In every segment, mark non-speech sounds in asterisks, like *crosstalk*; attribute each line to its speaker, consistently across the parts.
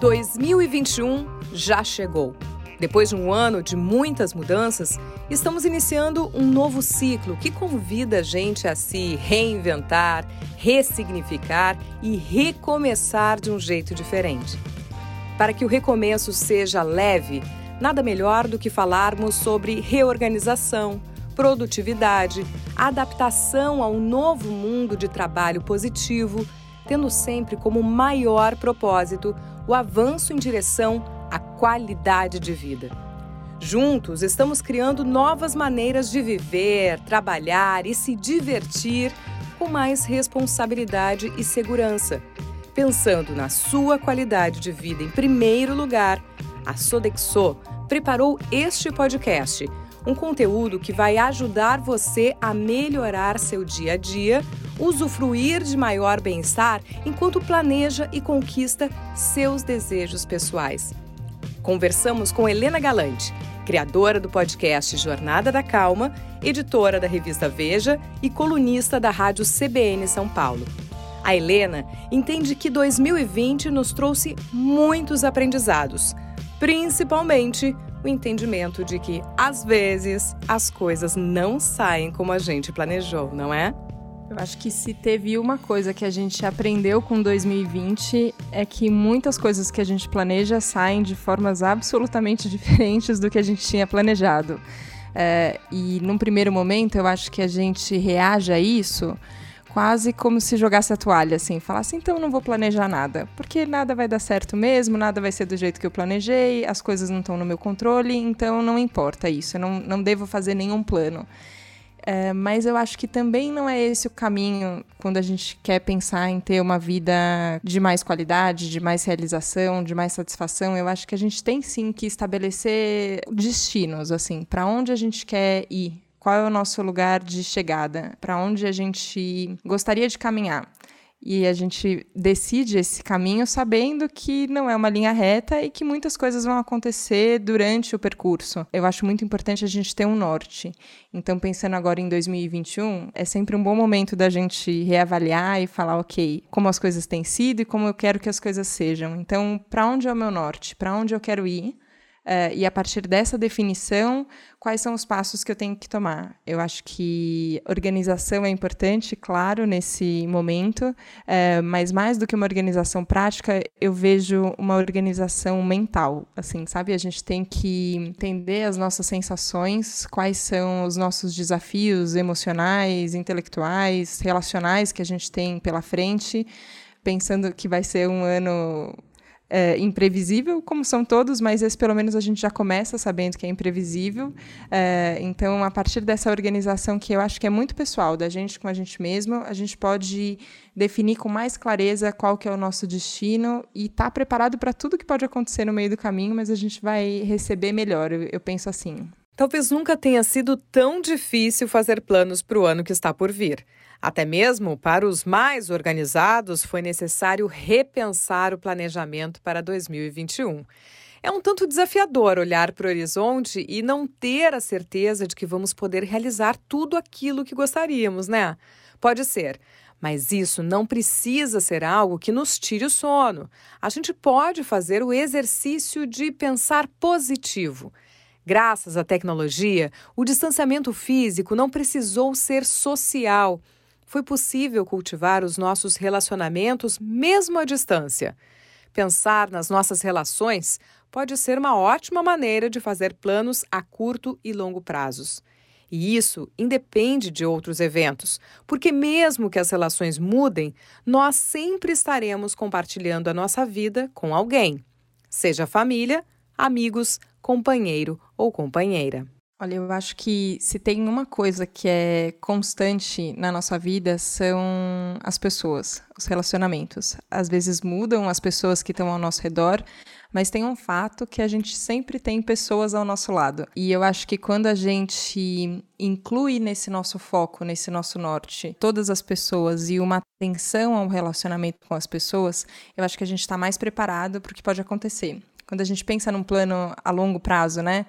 Speaker 1: 2021 já chegou. Depois de um ano de muitas mudanças, estamos iniciando um novo ciclo que convida a gente a se reinventar, ressignificar e recomeçar de um jeito diferente. Para que o recomeço seja leve, nada melhor do que falarmos sobre reorganização, produtividade, adaptação ao novo mundo de trabalho positivo, tendo sempre como maior propósito o avanço em direção à qualidade de vida. Juntos, estamos criando novas maneiras de viver, trabalhar e se divertir com mais responsabilidade e segurança. Pensando na sua qualidade de vida em primeiro lugar, a Sodexo preparou este podcast, um conteúdo que vai ajudar você a melhorar seu dia a dia usufruir de maior bem-estar enquanto planeja e conquista seus desejos pessoais. Conversamos com Helena Galante, criadora do podcast Jornada da Calma, editora da revista Veja e colunista da rádio CBN São Paulo. A Helena entende que 2020 nos trouxe muitos aprendizados, principalmente o entendimento de que, às vezes, as coisas não saem como a gente planejou, não é?
Speaker 2: Eu acho que se teve uma coisa que a gente aprendeu com 2020 é que muitas coisas que a gente planeja saem de formas absolutamente *laughs* diferentes do que a gente tinha planejado. É, e num primeiro momento eu acho que a gente reage a isso quase como se jogasse a toalha, assim, falasse, então não vou planejar nada, porque nada vai dar certo mesmo, nada vai ser do jeito que eu planejei, as coisas não estão no meu controle, então não importa isso, eu não, não devo fazer nenhum plano. É, mas eu acho que também não é esse o caminho quando a gente quer pensar em ter uma vida de mais qualidade, de mais realização, de mais satisfação. Eu acho que a gente tem sim que estabelecer destinos, assim, para onde a gente quer ir. Qual é o nosso lugar de chegada? Para onde a gente gostaria de caminhar? E a gente decide esse caminho sabendo que não é uma linha reta e que muitas coisas vão acontecer durante o percurso. Eu acho muito importante a gente ter um norte. Então, pensando agora em 2021, é sempre um bom momento da gente reavaliar e falar, ok, como as coisas têm sido e como eu quero que as coisas sejam. Então, para onde é o meu norte? Para onde eu quero ir? Uh, e a partir dessa definição, quais são os passos que eu tenho que tomar? Eu acho que organização é importante, claro, nesse momento, uh, mas mais do que uma organização prática, eu vejo uma organização mental. Assim, sabe? A gente tem que entender as nossas sensações, quais são os nossos desafios emocionais, intelectuais, relacionais que a gente tem pela frente pensando que vai ser um ano é, imprevisível, como são todos, mas esse pelo menos a gente já começa sabendo que é imprevisível. É, então, a partir dessa organização que eu acho que é muito pessoal, da gente com a gente mesmo, a gente pode definir com mais clareza qual que é o nosso destino e estar tá preparado para tudo que pode acontecer no meio do caminho, mas a gente vai receber melhor, eu, eu penso assim.
Speaker 1: Talvez nunca tenha sido tão difícil fazer planos para o ano que está por vir. Até mesmo para os mais organizados, foi necessário repensar o planejamento para 2021. É um tanto desafiador olhar para o horizonte e não ter a certeza de que vamos poder realizar tudo aquilo que gostaríamos, né? Pode ser, mas isso não precisa ser algo que nos tire o sono. A gente pode fazer o exercício de pensar positivo. Graças à tecnologia, o distanciamento físico não precisou ser social foi possível cultivar os nossos relacionamentos mesmo à distância. Pensar nas nossas relações pode ser uma ótima maneira de fazer planos a curto e longo prazos. E isso independe de outros eventos, porque mesmo que as relações mudem, nós sempre estaremos compartilhando a nossa vida com alguém, seja família, amigos, companheiro ou companheira.
Speaker 2: Olha, eu acho que se tem uma coisa que é constante na nossa vida são as pessoas, os relacionamentos. Às vezes mudam as pessoas que estão ao nosso redor, mas tem um fato que a gente sempre tem pessoas ao nosso lado. E eu acho que quando a gente inclui nesse nosso foco, nesse nosso norte, todas as pessoas e uma atenção ao relacionamento com as pessoas, eu acho que a gente está mais preparado para o que pode acontecer. Quando a gente pensa num plano a longo prazo, né?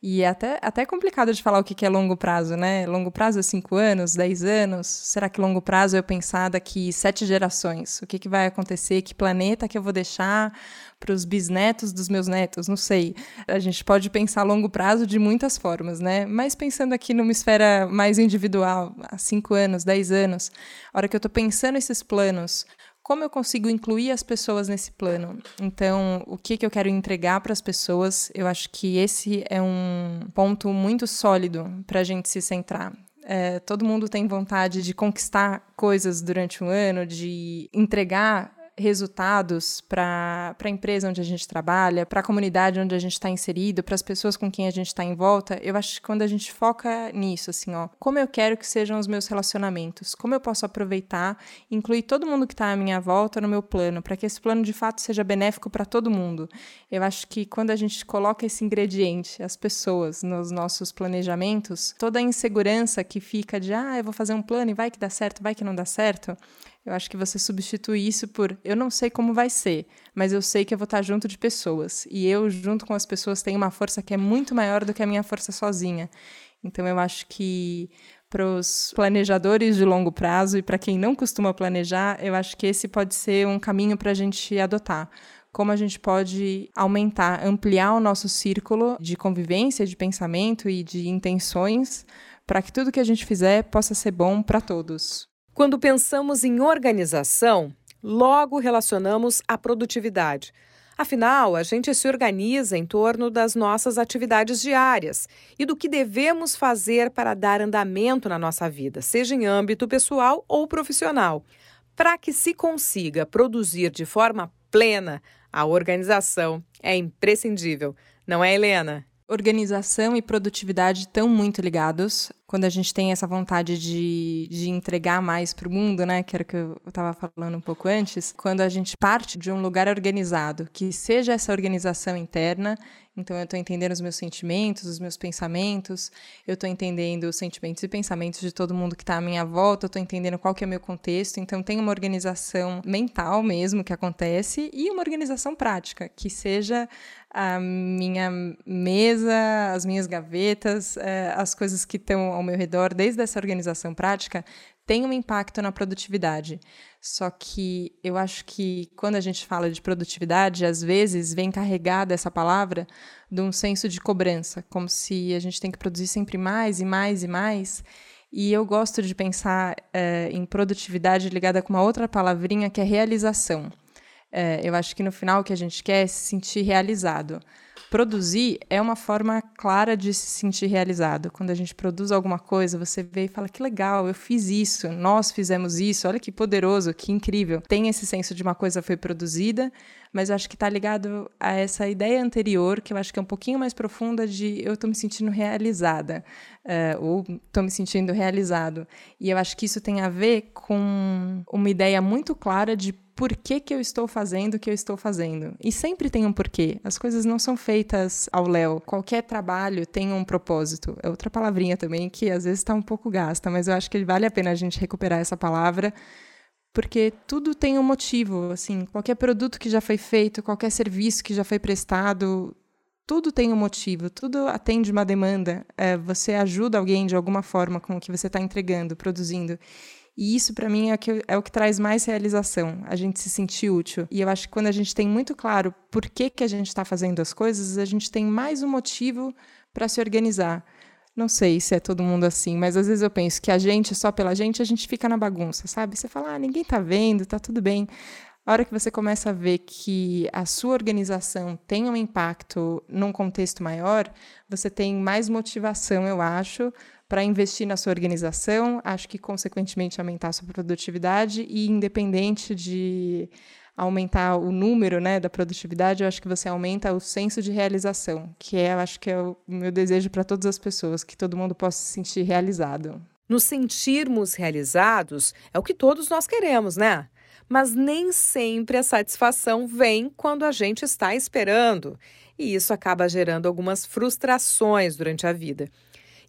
Speaker 2: E é até, até complicado de falar o que é longo prazo, né? Longo prazo é 5 anos, 10 anos? Será que longo prazo é eu pensar daqui sete gerações? O que, que vai acontecer? Que planeta que eu vou deixar para os bisnetos dos meus netos? Não sei. A gente pode pensar longo prazo de muitas formas, né? Mas pensando aqui numa esfera mais individual, há 5 anos, 10 anos, a hora que eu estou pensando esses planos, como eu consigo incluir as pessoas nesse plano? Então, o que, que eu quero entregar para as pessoas? Eu acho que esse é um ponto muito sólido para a gente se centrar. É, todo mundo tem vontade de conquistar coisas durante um ano, de entregar resultados para a empresa onde a gente trabalha, para a comunidade onde a gente está inserido, para as pessoas com quem a gente está em volta, eu acho que quando a gente foca nisso, assim, ó, como eu quero que sejam os meus relacionamentos, como eu posso aproveitar, incluir todo mundo que está à minha volta no meu plano, para que esse plano de fato seja benéfico para todo mundo. Eu acho que quando a gente coloca esse ingrediente, as pessoas, nos nossos planejamentos, toda a insegurança que fica de, ah, eu vou fazer um plano e vai que dá certo, vai que não dá certo, eu acho que você substitui isso por eu não sei como vai ser, mas eu sei que eu vou estar junto de pessoas. E eu, junto com as pessoas, tenho uma força que é muito maior do que a minha força sozinha. Então eu acho que para os planejadores de longo prazo e para quem não costuma planejar, eu acho que esse pode ser um caminho para a gente adotar. Como a gente pode aumentar, ampliar o nosso círculo de convivência, de pensamento e de intenções para que tudo que a gente fizer possa ser bom para todos.
Speaker 1: Quando pensamos em organização, logo relacionamos a produtividade. Afinal, a gente se organiza em torno das nossas atividades diárias e do que devemos fazer para dar andamento na nossa vida, seja em âmbito pessoal ou profissional. Para que se consiga produzir de forma plena, a organização é imprescindível, não é, Helena?
Speaker 2: Organização e produtividade estão muito ligados quando a gente tem essa vontade de, de entregar mais para o mundo, né, que era o que eu estava falando um pouco antes, quando a gente parte de um lugar organizado, que seja essa organização interna, então eu estou entendendo os meus sentimentos, os meus pensamentos, eu estou entendendo os sentimentos e pensamentos de todo mundo que está à minha volta, eu estou entendendo qual que é o meu contexto, então tem uma organização mental mesmo que acontece e uma organização prática, que seja a minha mesa, as minhas gavetas, eh, as coisas que estão ao meu redor, desde essa organização prática, tem um impacto na produtividade. Só que eu acho que quando a gente fala de produtividade, às vezes vem carregada essa palavra de um senso de cobrança, como se a gente tem que produzir sempre mais e mais e mais. E eu gosto de pensar é, em produtividade ligada com uma outra palavrinha que é realização. É, eu acho que no final o que a gente quer é se sentir realizado. Produzir é uma forma clara de se sentir realizado. Quando a gente produz alguma coisa, você vê e fala: que legal, eu fiz isso, nós fizemos isso, olha que poderoso, que incrível. Tem esse senso de uma coisa foi produzida, mas acho que está ligado a essa ideia anterior, que eu acho que é um pouquinho mais profunda, de eu estou me sentindo realizada, uh, ou estou me sentindo realizado. E eu acho que isso tem a ver com uma ideia muito clara de por que, que eu estou fazendo o que eu estou fazendo. E sempre tem um porquê. As coisas não são feitas ao léu. Qualquer trabalho tem um propósito. É outra palavrinha também que às vezes está um pouco gasta, mas eu acho que vale a pena a gente recuperar essa palavra porque tudo tem um motivo, assim, qualquer produto que já foi feito, qualquer serviço que já foi prestado, tudo tem um motivo, tudo atende uma demanda. É, você ajuda alguém de alguma forma com o que você está entregando, produzindo. E isso, para mim, é o, que, é o que traz mais realização, a gente se sentir útil. E eu acho que quando a gente tem muito claro por que, que a gente está fazendo as coisas, a gente tem mais um motivo para se organizar. Não sei se é todo mundo assim, mas às vezes eu penso que a gente, só pela gente, a gente fica na bagunça, sabe? Você fala, ah, ninguém tá vendo, tá tudo bem. A hora que você começa a ver que a sua organização tem um impacto num contexto maior, você tem mais motivação, eu acho, para investir na sua organização, acho que, consequentemente, aumentar a sua produtividade e, independente de aumentar o número né, da produtividade, eu acho que você aumenta o senso de realização, que é, acho que é o meu desejo para todas as pessoas, que todo mundo possa se sentir realizado.
Speaker 1: Nos sentirmos realizados é o que todos nós queremos, né? Mas nem sempre a satisfação vem quando a gente está esperando. E isso acaba gerando algumas frustrações durante a vida.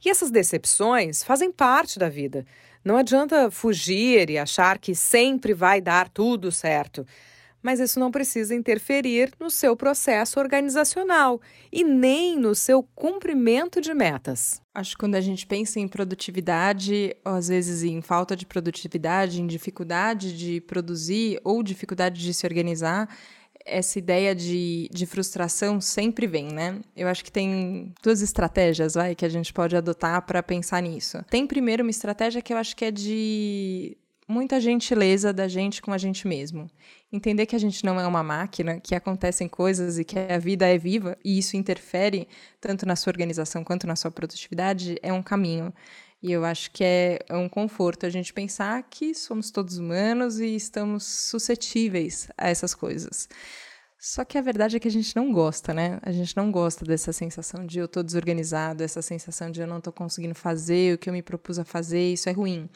Speaker 1: E essas decepções fazem parte da vida. Não adianta fugir e achar que sempre vai dar tudo certo. mas isso não precisa interferir no seu processo organizacional e nem no seu cumprimento de metas.
Speaker 2: Acho que quando a gente pensa em produtividade, ou às vezes em falta de produtividade, em dificuldade de produzir ou dificuldade de se organizar, essa ideia de, de frustração sempre vem, né? Eu acho que tem duas estratégias, vai, que a gente pode adotar para pensar nisso. Tem primeiro uma estratégia que eu acho que é de muita gentileza da gente com a gente mesmo. Entender que a gente não é uma máquina, que acontecem coisas e que a vida é viva e isso interfere tanto na sua organização quanto na sua produtividade é um caminho. E eu acho que é, é um conforto a gente pensar que somos todos humanos e estamos suscetíveis a essas coisas. Só que a verdade é que a gente não gosta, né? A gente não gosta dessa sensação de eu tô desorganizado, essa sensação de eu não tô conseguindo fazer o que eu me propus a fazer, isso é ruim.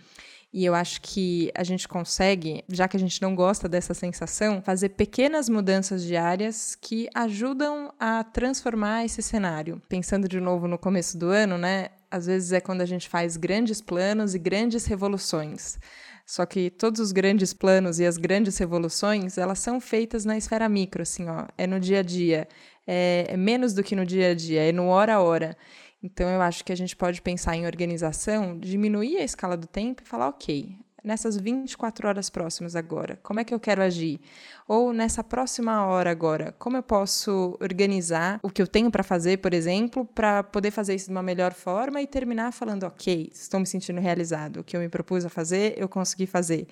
Speaker 2: E eu acho que a gente consegue, já que a gente não gosta dessa sensação, fazer pequenas mudanças diárias que ajudam a transformar esse cenário. Pensando de novo no começo do ano, né? Às vezes é quando a gente faz grandes planos e grandes revoluções. Só que todos os grandes planos e as grandes revoluções, elas são feitas na esfera micro, assim, ó. É no dia a dia. É, é menos do que no dia a dia, é no hora a hora. Então, eu acho que a gente pode pensar em organização, diminuir a escala do tempo e falar, ok, nessas 24 horas próximas agora, como é que eu quero agir? Ou nessa próxima hora agora, como eu posso organizar o que eu tenho para fazer, por exemplo, para poder fazer isso de uma melhor forma e terminar falando, ok, estou me sentindo realizado, o que eu me propus a fazer, eu consegui fazer.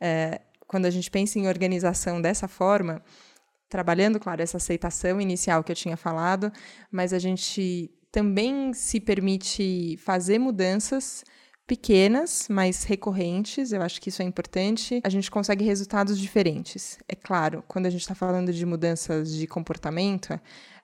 Speaker 2: É, quando a gente pensa em organização dessa forma, trabalhando, claro, essa aceitação inicial que eu tinha falado, mas a gente também se permite fazer mudanças pequenas, mas recorrentes, eu acho que isso é importante, a gente consegue resultados diferentes. É claro, quando a gente está falando de mudanças de comportamento,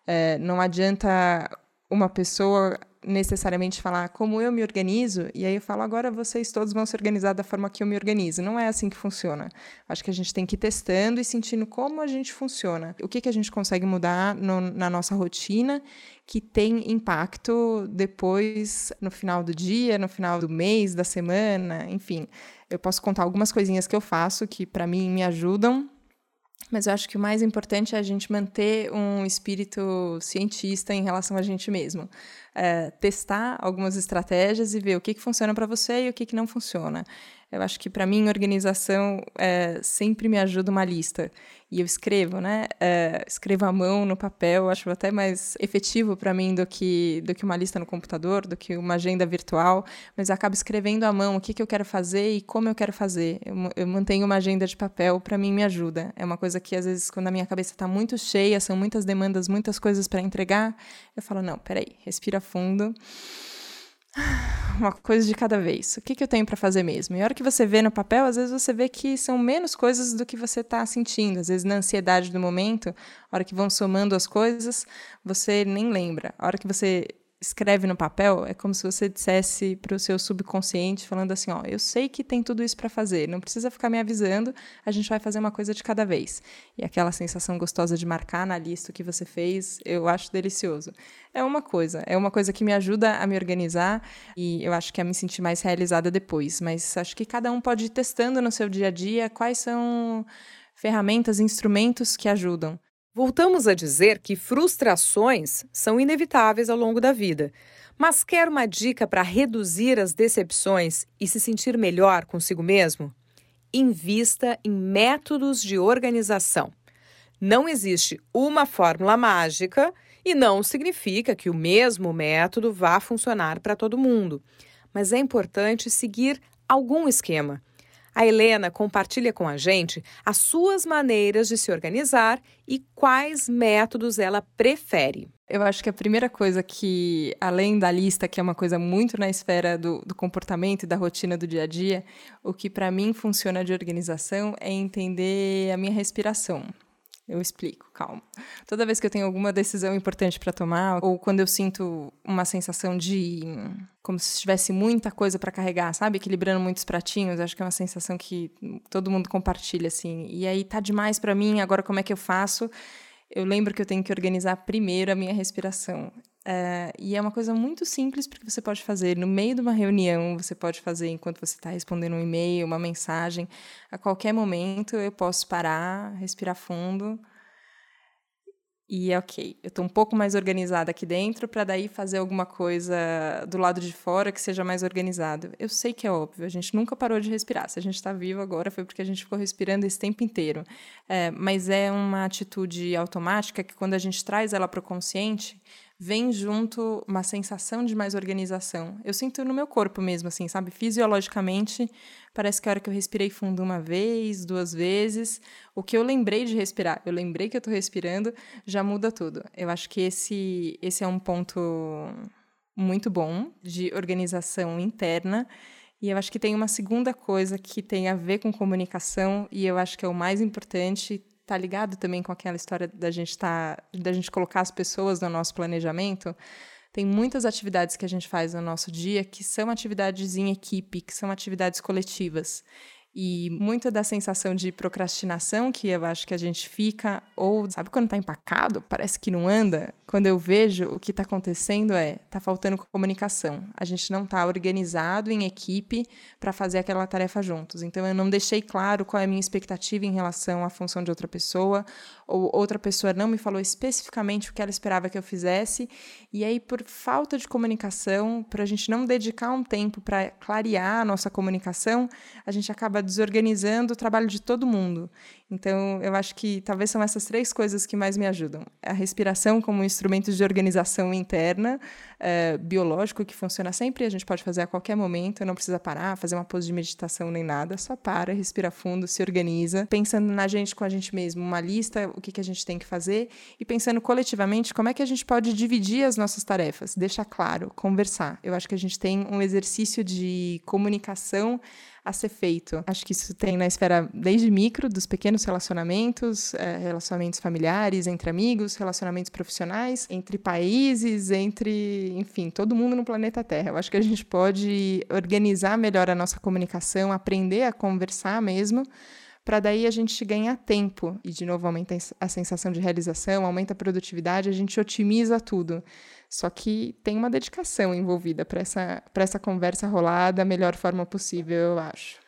Speaker 2: é, não adianta uma pessoa necessariamente falar como eu me organizo, e aí eu falo, agora vocês todos vão se organizar da forma que eu me organizo. Não é assim que funciona. Acho que a gente tem que ir testando e sentindo como a gente funciona. O que, que a gente consegue mudar no, na nossa rotina que tem impacto depois, no final do dia, no final do mês, da semana, enfim. Eu posso contar algumas coisinhas que eu faço que, para mim, me ajudam mas eu acho que o mais importante é a gente manter um espírito cientista em relação a gente mesmo. É, testar algumas estratégias e ver o que, que funciona para você e o que, que não funciona. Eu acho que para mim organização é, sempre me ajuda uma lista e eu escrevo, né? É, escrevo à mão no papel, acho até mais efetivo para mim do que do que uma lista no computador, do que uma agenda virtual. Mas eu acabo escrevendo à mão o que, que eu quero fazer e como eu quero fazer. Eu, eu mantenho uma agenda de papel, para mim me ajuda. É uma coisa que às vezes quando a minha cabeça está muito cheia, são muitas demandas, muitas coisas para entregar, eu falo não, peraí, respira fundo *sighs* uma coisa de cada vez. O que, que eu tenho para fazer mesmo? E a hora que você vê no papel, às vezes você vê que são menos coisas do que você está sentindo. Às vezes, na ansiedade do momento, a hora que vão somando as coisas, você nem lembra. A hora que você escreve no papel, é como se você dissesse para o seu subconsciente, falando assim: ó, eu sei que tem tudo isso para fazer, não precisa ficar me avisando, a gente vai fazer uma coisa de cada vez. E aquela sensação gostosa de marcar na lista o que você fez, eu acho delicioso. É uma coisa, é uma coisa que me ajuda a me organizar e eu acho que a me sentir mais realizada depois. Mas acho que cada um pode ir testando no seu dia a dia quais são ferramentas, instrumentos que ajudam.
Speaker 1: Voltamos a dizer que frustrações são inevitáveis ao longo da vida. Mas quer uma dica para reduzir as decepções e se sentir melhor consigo mesmo? Invista em métodos de organização. Não existe uma fórmula mágica e não significa que o mesmo método vá funcionar para todo mundo. Mas é importante seguir algum esquema. A Helena compartilha com a gente as suas maneiras de se organizar e quais métodos ela prefere.
Speaker 2: Eu acho que a primeira coisa que, além da lista, que é uma coisa muito na esfera do, do comportamento e da rotina do dia a dia, o que para mim funciona de organização é entender a minha respiração. Eu explico, calma. Toda vez que eu tenho alguma decisão importante para tomar, ou quando eu sinto uma sensação de como se tivesse muita coisa para carregar, sabe? Equilibrando muitos pratinhos, acho que é uma sensação que todo mundo compartilha assim. E aí tá demais para mim, agora como é que eu faço? Eu lembro que eu tenho que organizar primeiro a minha respiração. É, e é uma coisa muito simples porque você pode fazer no meio de uma reunião, você pode fazer enquanto você está respondendo um e-mail, uma mensagem. A qualquer momento eu posso parar, respirar fundo e é ok. Eu estou um pouco mais organizada aqui dentro para daí fazer alguma coisa do lado de fora que seja mais organizado. Eu sei que é óbvio, a gente nunca parou de respirar. Se a gente está vivo agora foi porque a gente ficou respirando esse tempo inteiro. É, mas é uma atitude automática que quando a gente traz ela para o consciente, vem junto uma sensação de mais organização. Eu sinto no meu corpo mesmo, assim, sabe? Fisiologicamente, parece que a hora que eu respirei fundo uma vez, duas vezes, o que eu lembrei de respirar, eu lembrei que eu estou respirando, já muda tudo. Eu acho que esse, esse é um ponto muito bom de organização interna. E eu acho que tem uma segunda coisa que tem a ver com comunicação, e eu acho que é o mais importante, tá ligado também com aquela história da gente tá, da gente colocar as pessoas no nosso planejamento. Tem muitas atividades que a gente faz no nosso dia que são atividades em equipe, que são atividades coletivas. E muito da sensação de procrastinação que eu acho que a gente fica, ou sabe quando tá empacado, parece que não anda? Quando eu vejo o que está acontecendo é, tá faltando comunicação. A gente não tá organizado em equipe para fazer aquela tarefa juntos. Então eu não deixei claro qual é a minha expectativa em relação à função de outra pessoa, ou outra pessoa não me falou especificamente o que ela esperava que eu fizesse. E aí, por falta de comunicação, para a gente não dedicar um tempo para clarear a nossa comunicação, a gente acaba desorganizando o trabalho de todo mundo. Então, eu acho que talvez são essas três coisas que mais me ajudam: a respiração como um instrumento de organização interna, é, biológico, que funciona sempre, a gente pode fazer a qualquer momento, não precisa parar, fazer uma pose de meditação nem nada, só para, respira fundo, se organiza, pensando na gente com a gente mesmo, uma lista, o que, que a gente tem que fazer, e pensando coletivamente como é que a gente pode dividir as nossas tarefas, deixar claro, conversar. Eu acho que a gente tem um exercício de comunicação a ser feito. Acho que isso tem na esfera desde micro, dos pequenos relacionamentos, é, relacionamentos familiares, entre amigos, relacionamentos profissionais, entre países, entre, enfim, todo mundo no planeta Terra. Eu acho que a gente pode organizar melhor a nossa comunicação, aprender a conversar mesmo para daí a gente ganhar tempo e de novo aumenta a sensação de realização, aumenta a produtividade, a gente otimiza tudo. Só que tem uma dedicação envolvida para essa, essa conversa rolar da melhor forma possível, eu acho.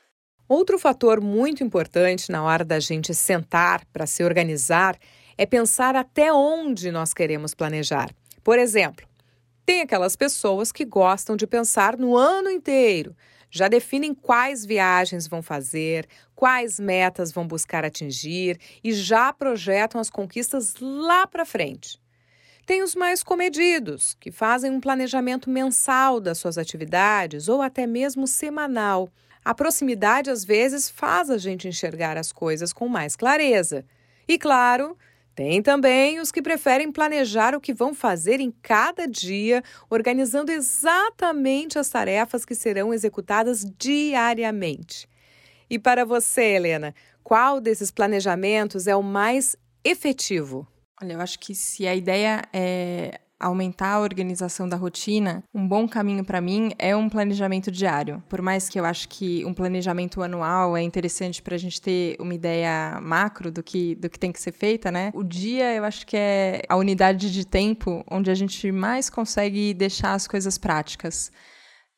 Speaker 1: Outro fator muito importante na hora da gente sentar para se organizar é pensar até onde nós queremos planejar. Por exemplo, tem aquelas pessoas que gostam de pensar no ano inteiro, já definem quais viagens vão fazer, quais metas vão buscar atingir e já projetam as conquistas lá para frente. Tem os mais comedidos, que fazem um planejamento mensal das suas atividades ou até mesmo semanal. A proximidade, às vezes, faz a gente enxergar as coisas com mais clareza. E, claro, tem também os que preferem planejar o que vão fazer em cada dia, organizando exatamente as tarefas que serão executadas diariamente. E para você, Helena, qual desses planejamentos é o mais efetivo?
Speaker 2: Olha, eu acho que se a ideia é aumentar a organização da rotina, um bom caminho para mim é um planejamento diário. Por mais que eu acho que um planejamento anual é interessante para a gente ter uma ideia macro do que, do que tem que ser feita, né? O dia eu acho que é a unidade de tempo onde a gente mais consegue deixar as coisas práticas.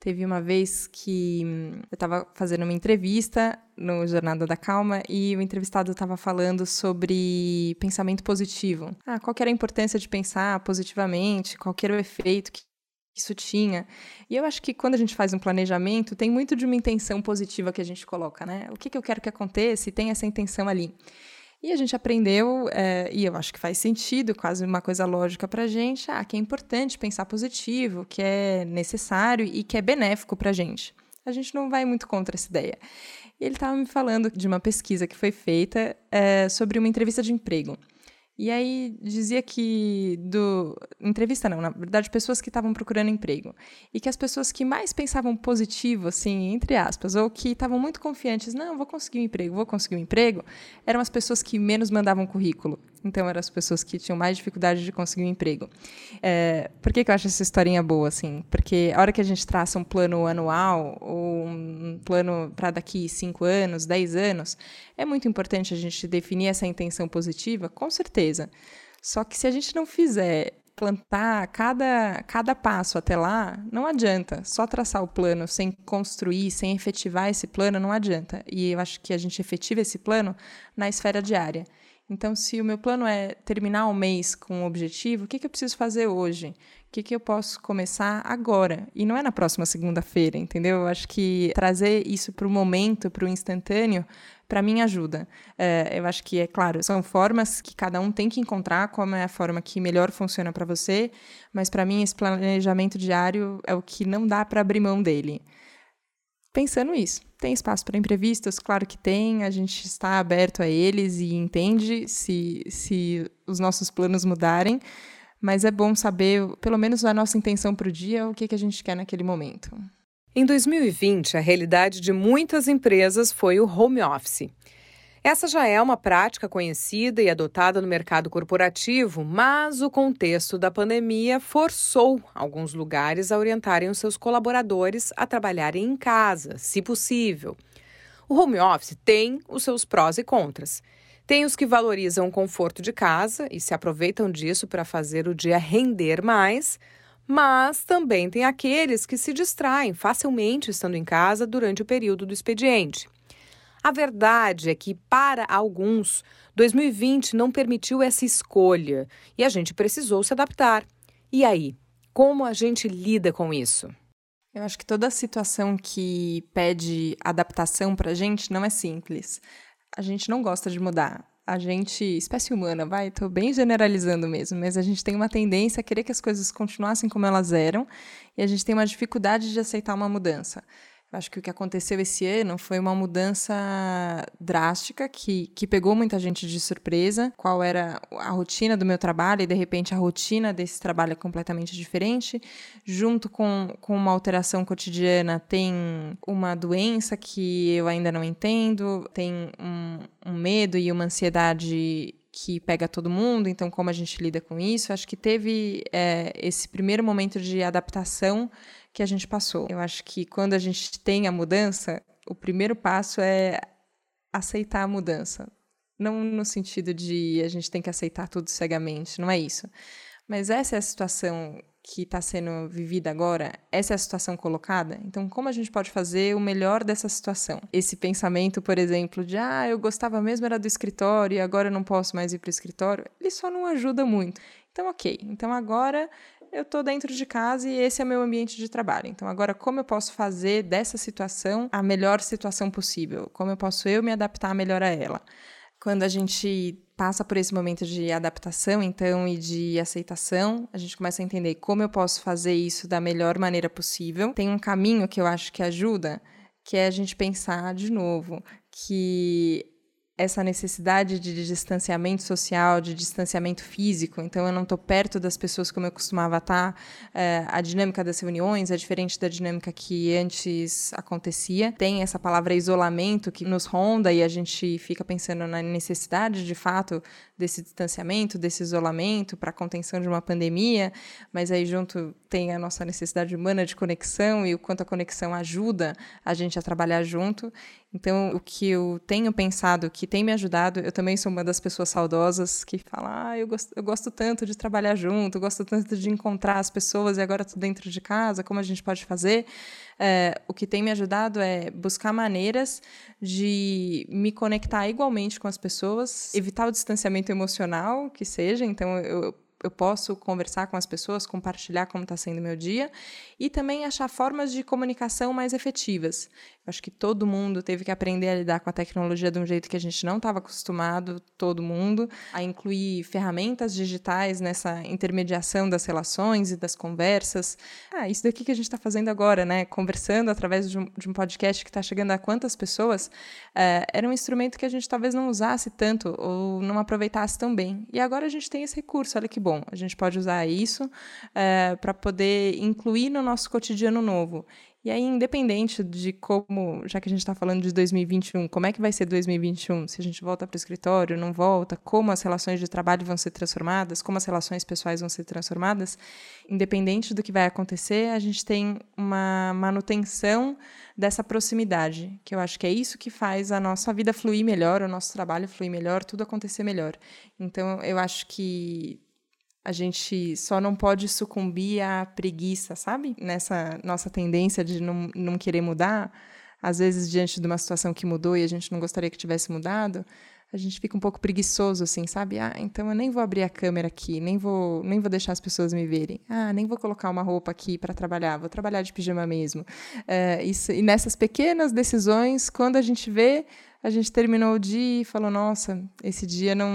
Speaker 2: Teve uma vez que hum, eu estava fazendo uma entrevista no Jornada da Calma e o entrevistado estava falando sobre pensamento positivo. Ah, qual era a importância de pensar positivamente, qual era o efeito que isso tinha. E eu acho que quando a gente faz um planejamento, tem muito de uma intenção positiva que a gente coloca, né? O que, que eu quero que aconteça e tem essa intenção ali. E a gente aprendeu, é, e eu acho que faz sentido, quase uma coisa lógica para a gente, ah, que é importante pensar positivo, que é necessário e que é benéfico para a gente. A gente não vai muito contra essa ideia. E ele estava me falando de uma pesquisa que foi feita é, sobre uma entrevista de emprego. E aí dizia que do entrevista não, na verdade pessoas que estavam procurando emprego e que as pessoas que mais pensavam positivo, assim, entre aspas, ou que estavam muito confiantes, não, vou conseguir um emprego, vou conseguir um emprego, eram as pessoas que menos mandavam currículo. Então eram as pessoas que tinham mais dificuldade de conseguir um emprego. É, por que, que eu acho essa historinha boa, assim? Porque a hora que a gente traça um plano anual ou um plano para daqui cinco anos, dez anos, é muito importante a gente definir essa intenção positiva, com certeza. Só que se a gente não fizer plantar cada, cada passo até lá, não adianta. Só traçar o plano sem construir, sem efetivar esse plano, não adianta. E eu acho que a gente efetiva esse plano na esfera diária. Então, se o meu plano é terminar o mês com um objetivo, o que, que eu preciso fazer hoje? O que, que eu posso começar agora? E não é na próxima segunda-feira, entendeu? Eu acho que trazer isso para o momento, para o instantâneo, para mim ajuda. É, eu acho que, é claro, são formas que cada um tem que encontrar como é a forma que melhor funciona para você, mas para mim esse planejamento diário é o que não dá para abrir mão dele pensando isso. Tem espaço para imprevistos? Claro que tem, a gente está aberto a eles e entende se, se os nossos planos mudarem, mas é bom saber, pelo menos a nossa intenção para o dia, o que, que a gente quer naquele momento.
Speaker 1: Em 2020, a realidade de muitas empresas foi o home office. Essa já é uma prática conhecida e adotada no mercado corporativo, mas o contexto da pandemia forçou alguns lugares a orientarem os seus colaboradores a trabalharem em casa, se possível. O home office tem os seus prós e contras. Tem os que valorizam o conforto de casa e se aproveitam disso para fazer o dia render mais, mas também tem aqueles que se distraem facilmente estando em casa durante o período do expediente. A verdade é que, para alguns, 2020 não permitiu essa escolha e a gente precisou se adaptar. E aí, como a gente lida com isso?
Speaker 2: Eu acho que toda situação que pede adaptação para a gente não é simples. A gente não gosta de mudar. A gente, espécie humana, vai, estou bem generalizando mesmo, mas a gente tem uma tendência a querer que as coisas continuassem como elas eram e a gente tem uma dificuldade de aceitar uma mudança. Acho que o que aconteceu esse ano foi uma mudança drástica que, que pegou muita gente de surpresa. Qual era a rotina do meu trabalho e, de repente, a rotina desse trabalho é completamente diferente. Junto com, com uma alteração cotidiana, tem uma doença que eu ainda não entendo, tem um, um medo e uma ansiedade que pega todo mundo, então como a gente lida com isso? Acho que teve é, esse primeiro momento de adaptação que a gente passou. Eu acho que quando a gente tem a mudança, o primeiro passo é aceitar a mudança. Não no sentido de a gente tem que aceitar tudo cegamente, não é isso. Mas essa é a situação que está sendo vivida agora, essa é a situação colocada. Então, como a gente pode fazer o melhor dessa situação? Esse pensamento, por exemplo, de ah, eu gostava mesmo era do escritório e agora eu não posso mais ir para o escritório, ele só não ajuda muito. Então, ok. Então, agora eu estou dentro de casa e esse é meu ambiente de trabalho. Então, agora, como eu posso fazer dessa situação a melhor situação possível? Como eu posso eu me adaptar melhor a ela? Quando a gente passa por esse momento de adaptação, então, e de aceitação, a gente começa a entender como eu posso fazer isso da melhor maneira possível. Tem um caminho que eu acho que ajuda, que é a gente pensar de novo que essa necessidade de distanciamento social, de distanciamento físico. Então, eu não estou perto das pessoas como eu costumava estar. Tá. É, a dinâmica das reuniões é diferente da dinâmica que antes acontecia. Tem essa palavra isolamento que nos ronda e a gente fica pensando na necessidade, de fato, desse distanciamento, desse isolamento para a contenção de uma pandemia. Mas aí, junto, tem a nossa necessidade humana de conexão e o quanto a conexão ajuda a gente a trabalhar junto. Então, o que eu tenho pensado que tem me ajudado, eu também sou uma das pessoas saudosas que fala: ah, eu gosto, eu gosto tanto de trabalhar junto, gosto tanto de encontrar as pessoas e agora estou dentro de casa, como a gente pode fazer? É, o que tem me ajudado é buscar maneiras de me conectar igualmente com as pessoas, evitar o distanciamento emocional, que seja. Então, eu eu posso conversar com as pessoas, compartilhar como está sendo meu dia e também achar formas de comunicação mais efetivas. Acho que todo mundo teve que aprender a lidar com a tecnologia de um jeito que a gente não estava acostumado, todo mundo, a incluir ferramentas digitais nessa intermediação das relações e das conversas. Ah, isso daqui que a gente está fazendo agora, né? Conversando através de um, de um podcast que está chegando a quantas pessoas, é, era um instrumento que a gente talvez não usasse tanto ou não aproveitasse tão bem. E agora a gente tem esse recurso, olha que bom. A gente pode usar isso é, para poder incluir no nosso cotidiano novo. E aí, independente de como, já que a gente está falando de 2021, como é que vai ser 2021? Se a gente volta para o escritório, não volta, como as relações de trabalho vão ser transformadas, como as relações pessoais vão ser transformadas, independente do que vai acontecer, a gente tem uma manutenção dessa proximidade, que eu acho que é isso que faz a nossa vida fluir melhor, o nosso trabalho fluir melhor, tudo acontecer melhor. Então, eu acho que a gente só não pode sucumbir à preguiça, sabe? Nessa nossa tendência de não, não querer mudar, às vezes diante de uma situação que mudou e a gente não gostaria que tivesse mudado, a gente fica um pouco preguiçoso, assim, sabe? Ah, então eu nem vou abrir a câmera aqui, nem vou, nem vou deixar as pessoas me verem. Ah, nem vou colocar uma roupa aqui para trabalhar, vou trabalhar de pijama mesmo. É, isso, e nessas pequenas decisões, quando a gente vê, a gente terminou o dia e falou: Nossa, esse dia não,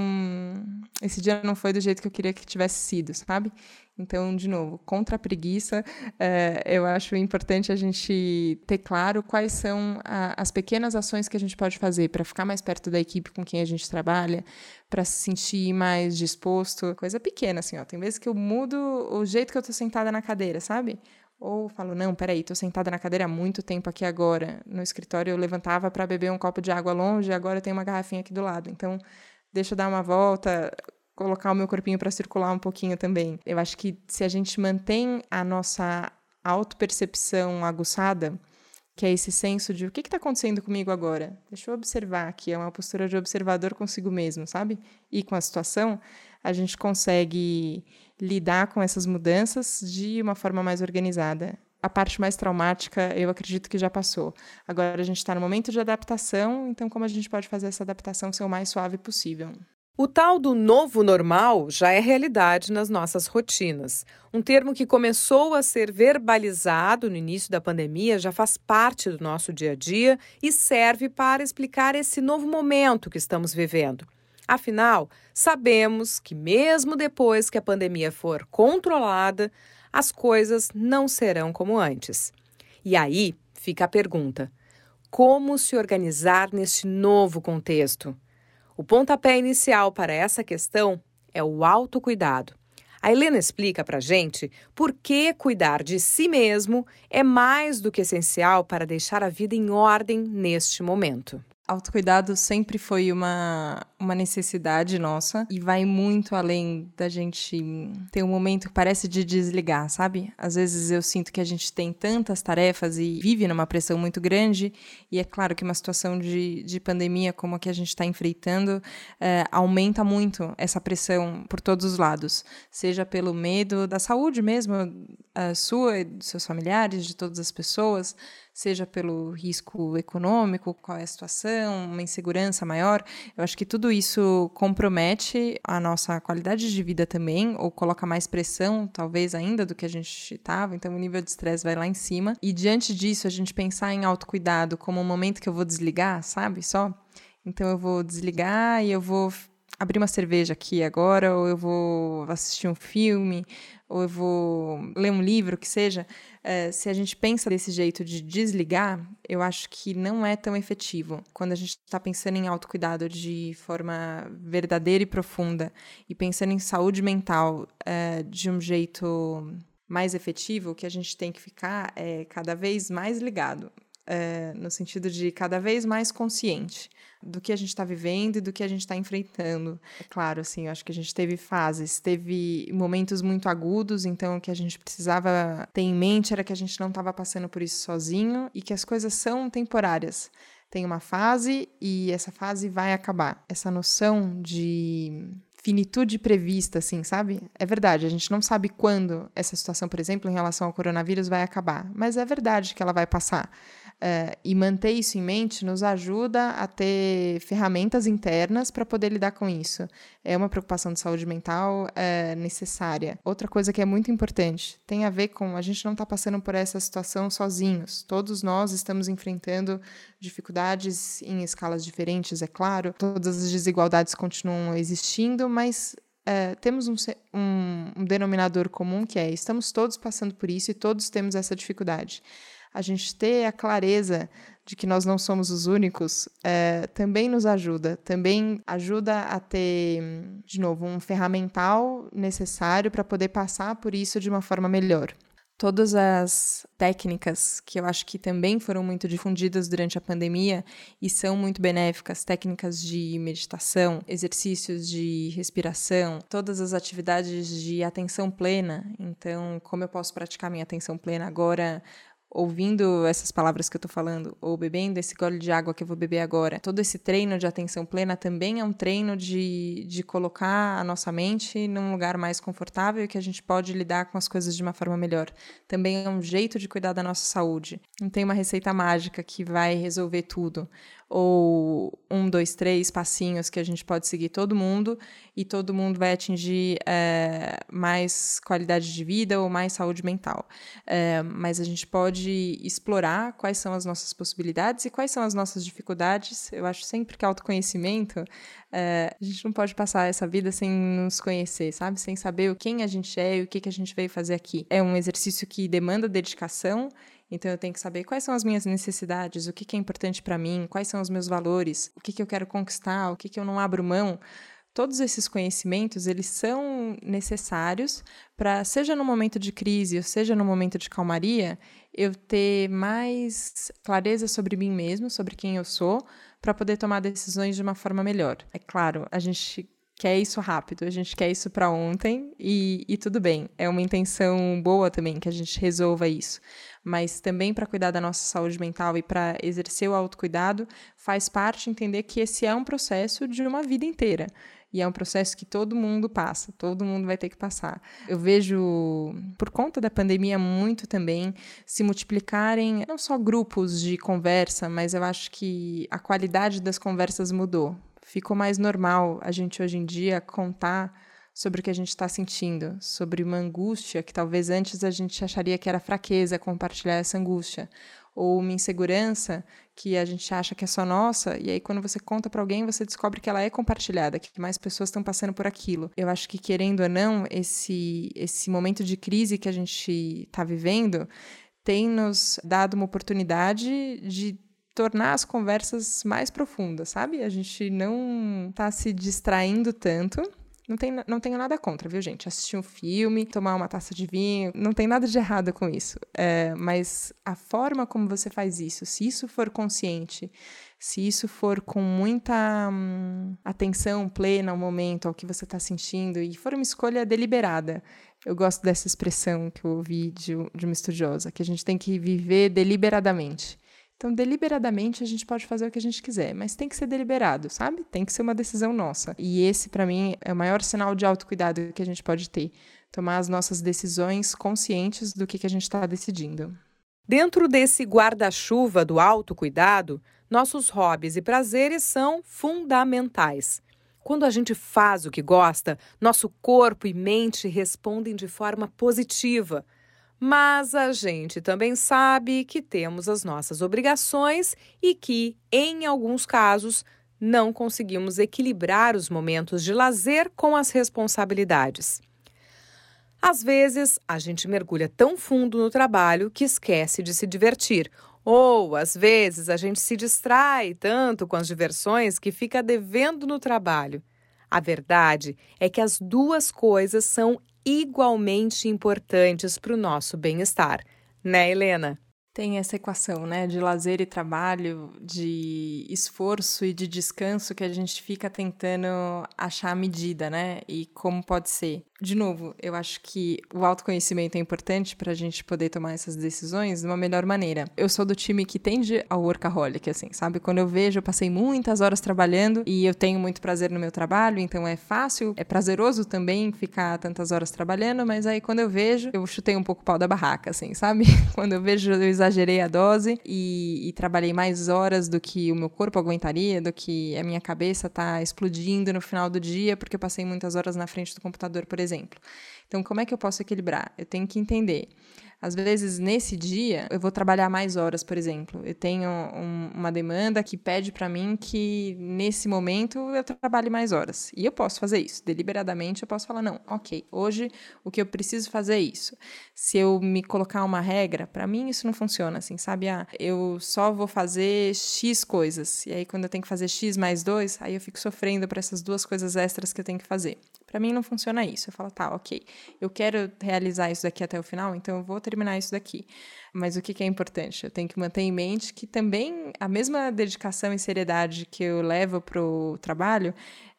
Speaker 2: esse dia não foi do jeito que eu queria que tivesse sido, sabe? Então, de novo, contra a preguiça, é, eu acho importante a gente ter claro quais são a, as pequenas ações que a gente pode fazer para ficar mais perto da equipe com quem a gente trabalha, para se sentir mais disposto. Coisa pequena, assim, ó. Tem vezes que eu mudo o jeito que eu estou sentada na cadeira, sabe? Ou falo, não, peraí, estou sentada na cadeira há muito tempo aqui agora. No escritório eu levantava para beber um copo de água longe, agora eu tenho uma garrafinha aqui do lado. Então, deixa eu dar uma volta colocar o meu corpinho para circular um pouquinho também. Eu acho que se a gente mantém a nossa autopercepção aguçada, que é esse senso de o que está acontecendo comigo agora? Deixa eu observar aqui, é uma postura de observador consigo mesmo, sabe? E com a situação, a gente consegue lidar com essas mudanças de uma forma mais organizada. A parte mais traumática, eu acredito que já passou. Agora a gente está no momento de adaptação, então como a gente pode fazer essa adaptação ser o mais suave possível?
Speaker 1: O tal do novo normal já é realidade nas nossas rotinas. Um termo que começou a ser verbalizado no início da pandemia já faz parte do nosso dia a dia e serve para explicar esse novo momento que estamos vivendo. Afinal, sabemos que, mesmo depois que a pandemia for controlada, as coisas não serão como antes. E aí fica a pergunta: como se organizar neste novo contexto? O pontapé inicial para essa questão é o autocuidado. A Helena explica para gente por que cuidar de si mesmo é mais do que essencial para deixar a vida em ordem neste momento
Speaker 2: autocuidado sempre foi uma, uma necessidade nossa e vai muito além da gente ter um momento que parece de desligar, sabe? Às vezes eu sinto que a gente tem tantas tarefas e vive numa pressão muito grande, e é claro que uma situação de, de pandemia como a que a gente está enfrentando é, aumenta muito essa pressão por todos os lados, seja pelo medo da saúde mesmo, a sua e dos seus familiares, de todas as pessoas seja pelo risco econômico, qual é a situação, uma insegurança maior. Eu acho que tudo isso compromete a nossa qualidade de vida também, ou coloca mais pressão, talvez ainda, do que a gente estava. Então, o nível de estresse vai lá em cima. E diante disso, a gente pensar em autocuidado como um momento que eu vou desligar, sabe? Só. Então, eu vou desligar e eu vou abrir uma cerveja aqui agora, ou eu vou assistir um filme, ou eu vou ler um livro, que seja, é, se a gente pensa desse jeito de desligar, eu acho que não é tão efetivo. Quando a gente está pensando em autocuidado de forma verdadeira e profunda, e pensando em saúde mental é, de um jeito mais efetivo, o que a gente tem que ficar é cada vez mais ligado, é, no sentido de cada vez mais consciente do que a gente está vivendo e do que a gente está enfrentando. É claro, assim, eu acho que a gente teve fases, teve momentos muito agudos, então o que a gente precisava ter em mente era que a gente não estava passando por isso sozinho e que as coisas são temporárias. Tem uma fase e essa fase vai acabar. Essa noção de finitude prevista, assim, sabe? É verdade, a gente não sabe quando essa situação, por exemplo, em relação ao coronavírus vai acabar, mas é verdade que ela vai passar. Uh, e manter isso em mente nos ajuda a ter ferramentas internas para poder lidar com isso. É uma preocupação de saúde mental uh, necessária. Outra coisa que é muito importante tem a ver com a gente não está passando por essa situação sozinhos. Todos nós estamos enfrentando dificuldades em escalas diferentes, é claro. Todas as desigualdades continuam existindo, mas Uh, temos um, um, um, denominador comum que é estamos todos passando por isso e todos temos essa dificuldade a gente ter a clareza de que nós não somos os únicos, é, também nos ajuda, também ajuda a ter, de novo, um ferramental necessário para poder passar por isso de uma forma melhor. Todas as técnicas que eu acho que também foram muito difundidas durante a pandemia e são muito benéficas, técnicas de meditação, exercícios de respiração, todas as atividades de atenção plena. Então, como eu posso praticar minha atenção plena agora ouvindo essas palavras que eu tô falando, ou bebendo esse gole de água que eu vou beber agora, todo esse treino de atenção plena também é um treino de, de colocar a nossa mente num lugar mais confortável e que a gente pode lidar com as coisas de uma forma melhor. Também é um jeito de cuidar da nossa saúde. Não tem uma receita mágica que vai resolver tudo ou um, dois, três passinhos que a gente pode seguir todo mundo e todo mundo vai atingir é, mais qualidade de vida ou mais saúde mental. É, mas a gente pode explorar quais são as nossas possibilidades e quais são as nossas dificuldades. Eu acho sempre que autoconhecimento, é, a gente não pode passar essa vida sem nos conhecer, sabe? Sem saber quem a gente é e o que, que a gente veio fazer aqui. É um exercício que demanda dedicação então eu tenho que saber quais são as minhas necessidades, o que, é importante para mim, quais são os meus valores, o que, que eu quero conquistar, o que, que eu não abro mão. Todos esses conhecimentos, eles são necessários para, seja no momento de crise, ou seja no momento de calmaria, eu ter mais clareza sobre mim mesmo, sobre quem eu sou, para poder tomar decisões de uma forma melhor. É claro, a gente quer isso rápido, a gente quer isso para ontem e, e, tudo bem. É uma intenção boa também que a gente resolva isso. Mas também para cuidar da nossa saúde mental e para exercer o autocuidado, faz parte entender que esse é um processo de uma vida inteira. E é um processo que todo mundo passa, todo mundo vai ter que passar. Eu vejo, por conta da pandemia, muito também se multiplicarem não só grupos de conversa, mas eu acho que a qualidade das conversas mudou ficou mais normal a gente hoje em dia contar sobre o que a gente está sentindo, sobre uma angústia que talvez antes a gente acharia que era fraqueza compartilhar essa angústia, ou uma insegurança que a gente acha que é só nossa, e aí quando você conta para alguém, você descobre que ela é compartilhada, que mais pessoas estão passando por aquilo. Eu acho que querendo ou não, esse esse momento de crise que a gente está vivendo tem nos dado uma oportunidade de tornar as conversas mais profundas, sabe? A gente não tá se distraindo tanto. Não, tem, não tenho nada contra, viu, gente? Assistir um filme, tomar uma taça de vinho, não tem nada de errado com isso. É, mas a forma como você faz isso, se isso for consciente, se isso for com muita hum, atenção plena ao momento, ao que você está sentindo, e for uma escolha deliberada, eu gosto dessa expressão que eu ouvi de, de uma estudiosa, que a gente tem que viver deliberadamente. Então, deliberadamente, a gente pode fazer o que a gente quiser, mas tem que ser deliberado, sabe? Tem que ser uma decisão nossa. E esse, para mim, é o maior sinal de autocuidado que a gente pode ter. Tomar as nossas decisões conscientes do que, que a gente está decidindo.
Speaker 1: Dentro desse guarda-chuva do autocuidado, nossos hobbies e prazeres são fundamentais. Quando a gente faz o que gosta, nosso corpo e mente respondem de forma positiva. Mas a gente também sabe que temos as nossas obrigações e que, em alguns casos, não conseguimos equilibrar os momentos de lazer com as responsabilidades. Às vezes, a gente mergulha tão fundo no trabalho que esquece de se divertir, ou às vezes a gente se distrai tanto com as diversões que fica devendo no trabalho. A verdade é que as duas coisas são igualmente importantes para o nosso bem-estar, né, Helena?
Speaker 2: Tem essa equação, né, de lazer e trabalho, de esforço e de descanso que a gente fica tentando achar a medida, né, e como pode ser de novo, eu acho que o autoconhecimento é importante para a gente poder tomar essas decisões de uma melhor maneira. Eu sou do time que tende ao workaholic, assim, sabe? Quando eu vejo, eu passei muitas horas trabalhando e eu tenho muito prazer no meu trabalho, então é fácil, é prazeroso também ficar tantas horas trabalhando, mas aí quando eu vejo, eu chutei um pouco o pau da barraca, assim, sabe? *laughs* Quando eu vejo, eu exagerei a dose e, e trabalhei mais horas do que o meu corpo aguentaria, do que a minha cabeça tá explodindo no final do dia, porque eu passei muitas horas na frente do computador, por exemplo exemplo. Então, como é que eu posso equilibrar? Eu tenho que entender às vezes, nesse dia, eu vou trabalhar mais horas, por exemplo. Eu tenho um, uma demanda que pede para mim que, nesse momento, eu trabalhe mais horas. E eu posso fazer isso. Deliberadamente, eu posso falar: não, ok, hoje o que eu preciso fazer é isso. Se eu me colocar uma regra, para mim isso não funciona assim, sabe? Ah, eu só vou fazer X coisas. E aí, quando eu tenho que fazer X mais dois, aí eu fico sofrendo por essas duas coisas extras que eu tenho que fazer. Para mim não funciona isso. Eu falo, tá, ok, eu quero realizar isso daqui até o final, então eu vou terminar isso daqui. Mas o que, que é importante? Eu tenho que manter em mente que também a mesma dedicação e seriedade que eu levo para o trabalho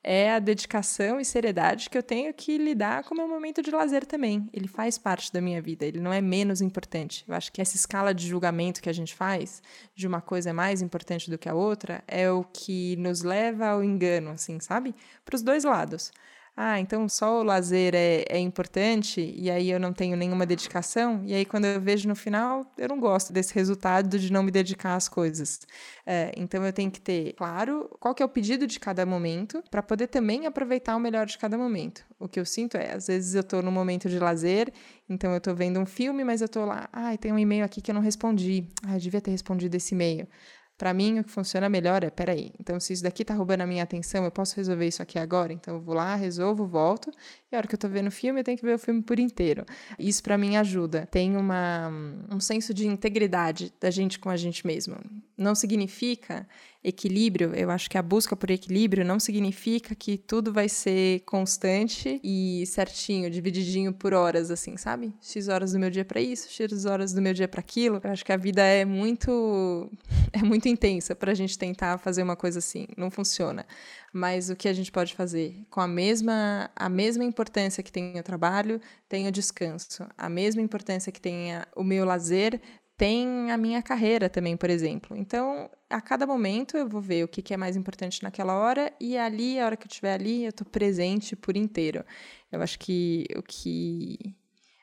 Speaker 2: é a dedicação e seriedade que eu tenho que lidar com o meu momento de lazer também. Ele faz parte da minha vida, ele não é menos importante. Eu acho que essa escala de julgamento que a gente faz, de uma coisa é mais importante do que a outra, é o que nos leva ao engano, assim, sabe? Para os dois lados ah, então só o lazer é, é importante e aí eu não tenho nenhuma dedicação, e aí quando eu vejo no final, eu não gosto desse resultado de não me dedicar às coisas. É, então eu tenho que ter claro qual que é o pedido de cada momento para poder também aproveitar o melhor de cada momento. O que eu sinto é, às vezes eu estou no momento de lazer, então eu estou vendo um filme, mas eu estou lá, ah, tem um e-mail aqui que eu não respondi. Devia ter respondido esse e-mail. Para mim, o que funciona melhor é, peraí, então se isso daqui tá roubando a minha atenção, eu posso resolver isso aqui agora? Então eu vou lá, resolvo, volto, e a hora que eu tô vendo o filme, eu tenho que ver o filme por inteiro. Isso para mim ajuda. Tem uma, um senso de integridade da gente com a gente mesmo. Não significa equilíbrio, eu acho que a busca por equilíbrio não significa que tudo vai ser constante e certinho, divididinho por horas, assim, sabe? X horas do meu dia para isso, X horas do meu dia para aquilo. Eu acho que a vida é muito *laughs* é muito intensa para a gente tentar fazer uma coisa assim. Não funciona. Mas o que a gente pode fazer? Com a mesma, a mesma importância que tem o trabalho, tem o descanso. A mesma importância que tem o meu lazer, tem a minha carreira também, por exemplo. Então, a cada momento eu vou ver o que, é mais importante naquela hora e ali, a hora que eu estiver ali, eu estou presente por inteiro. Eu acho que o que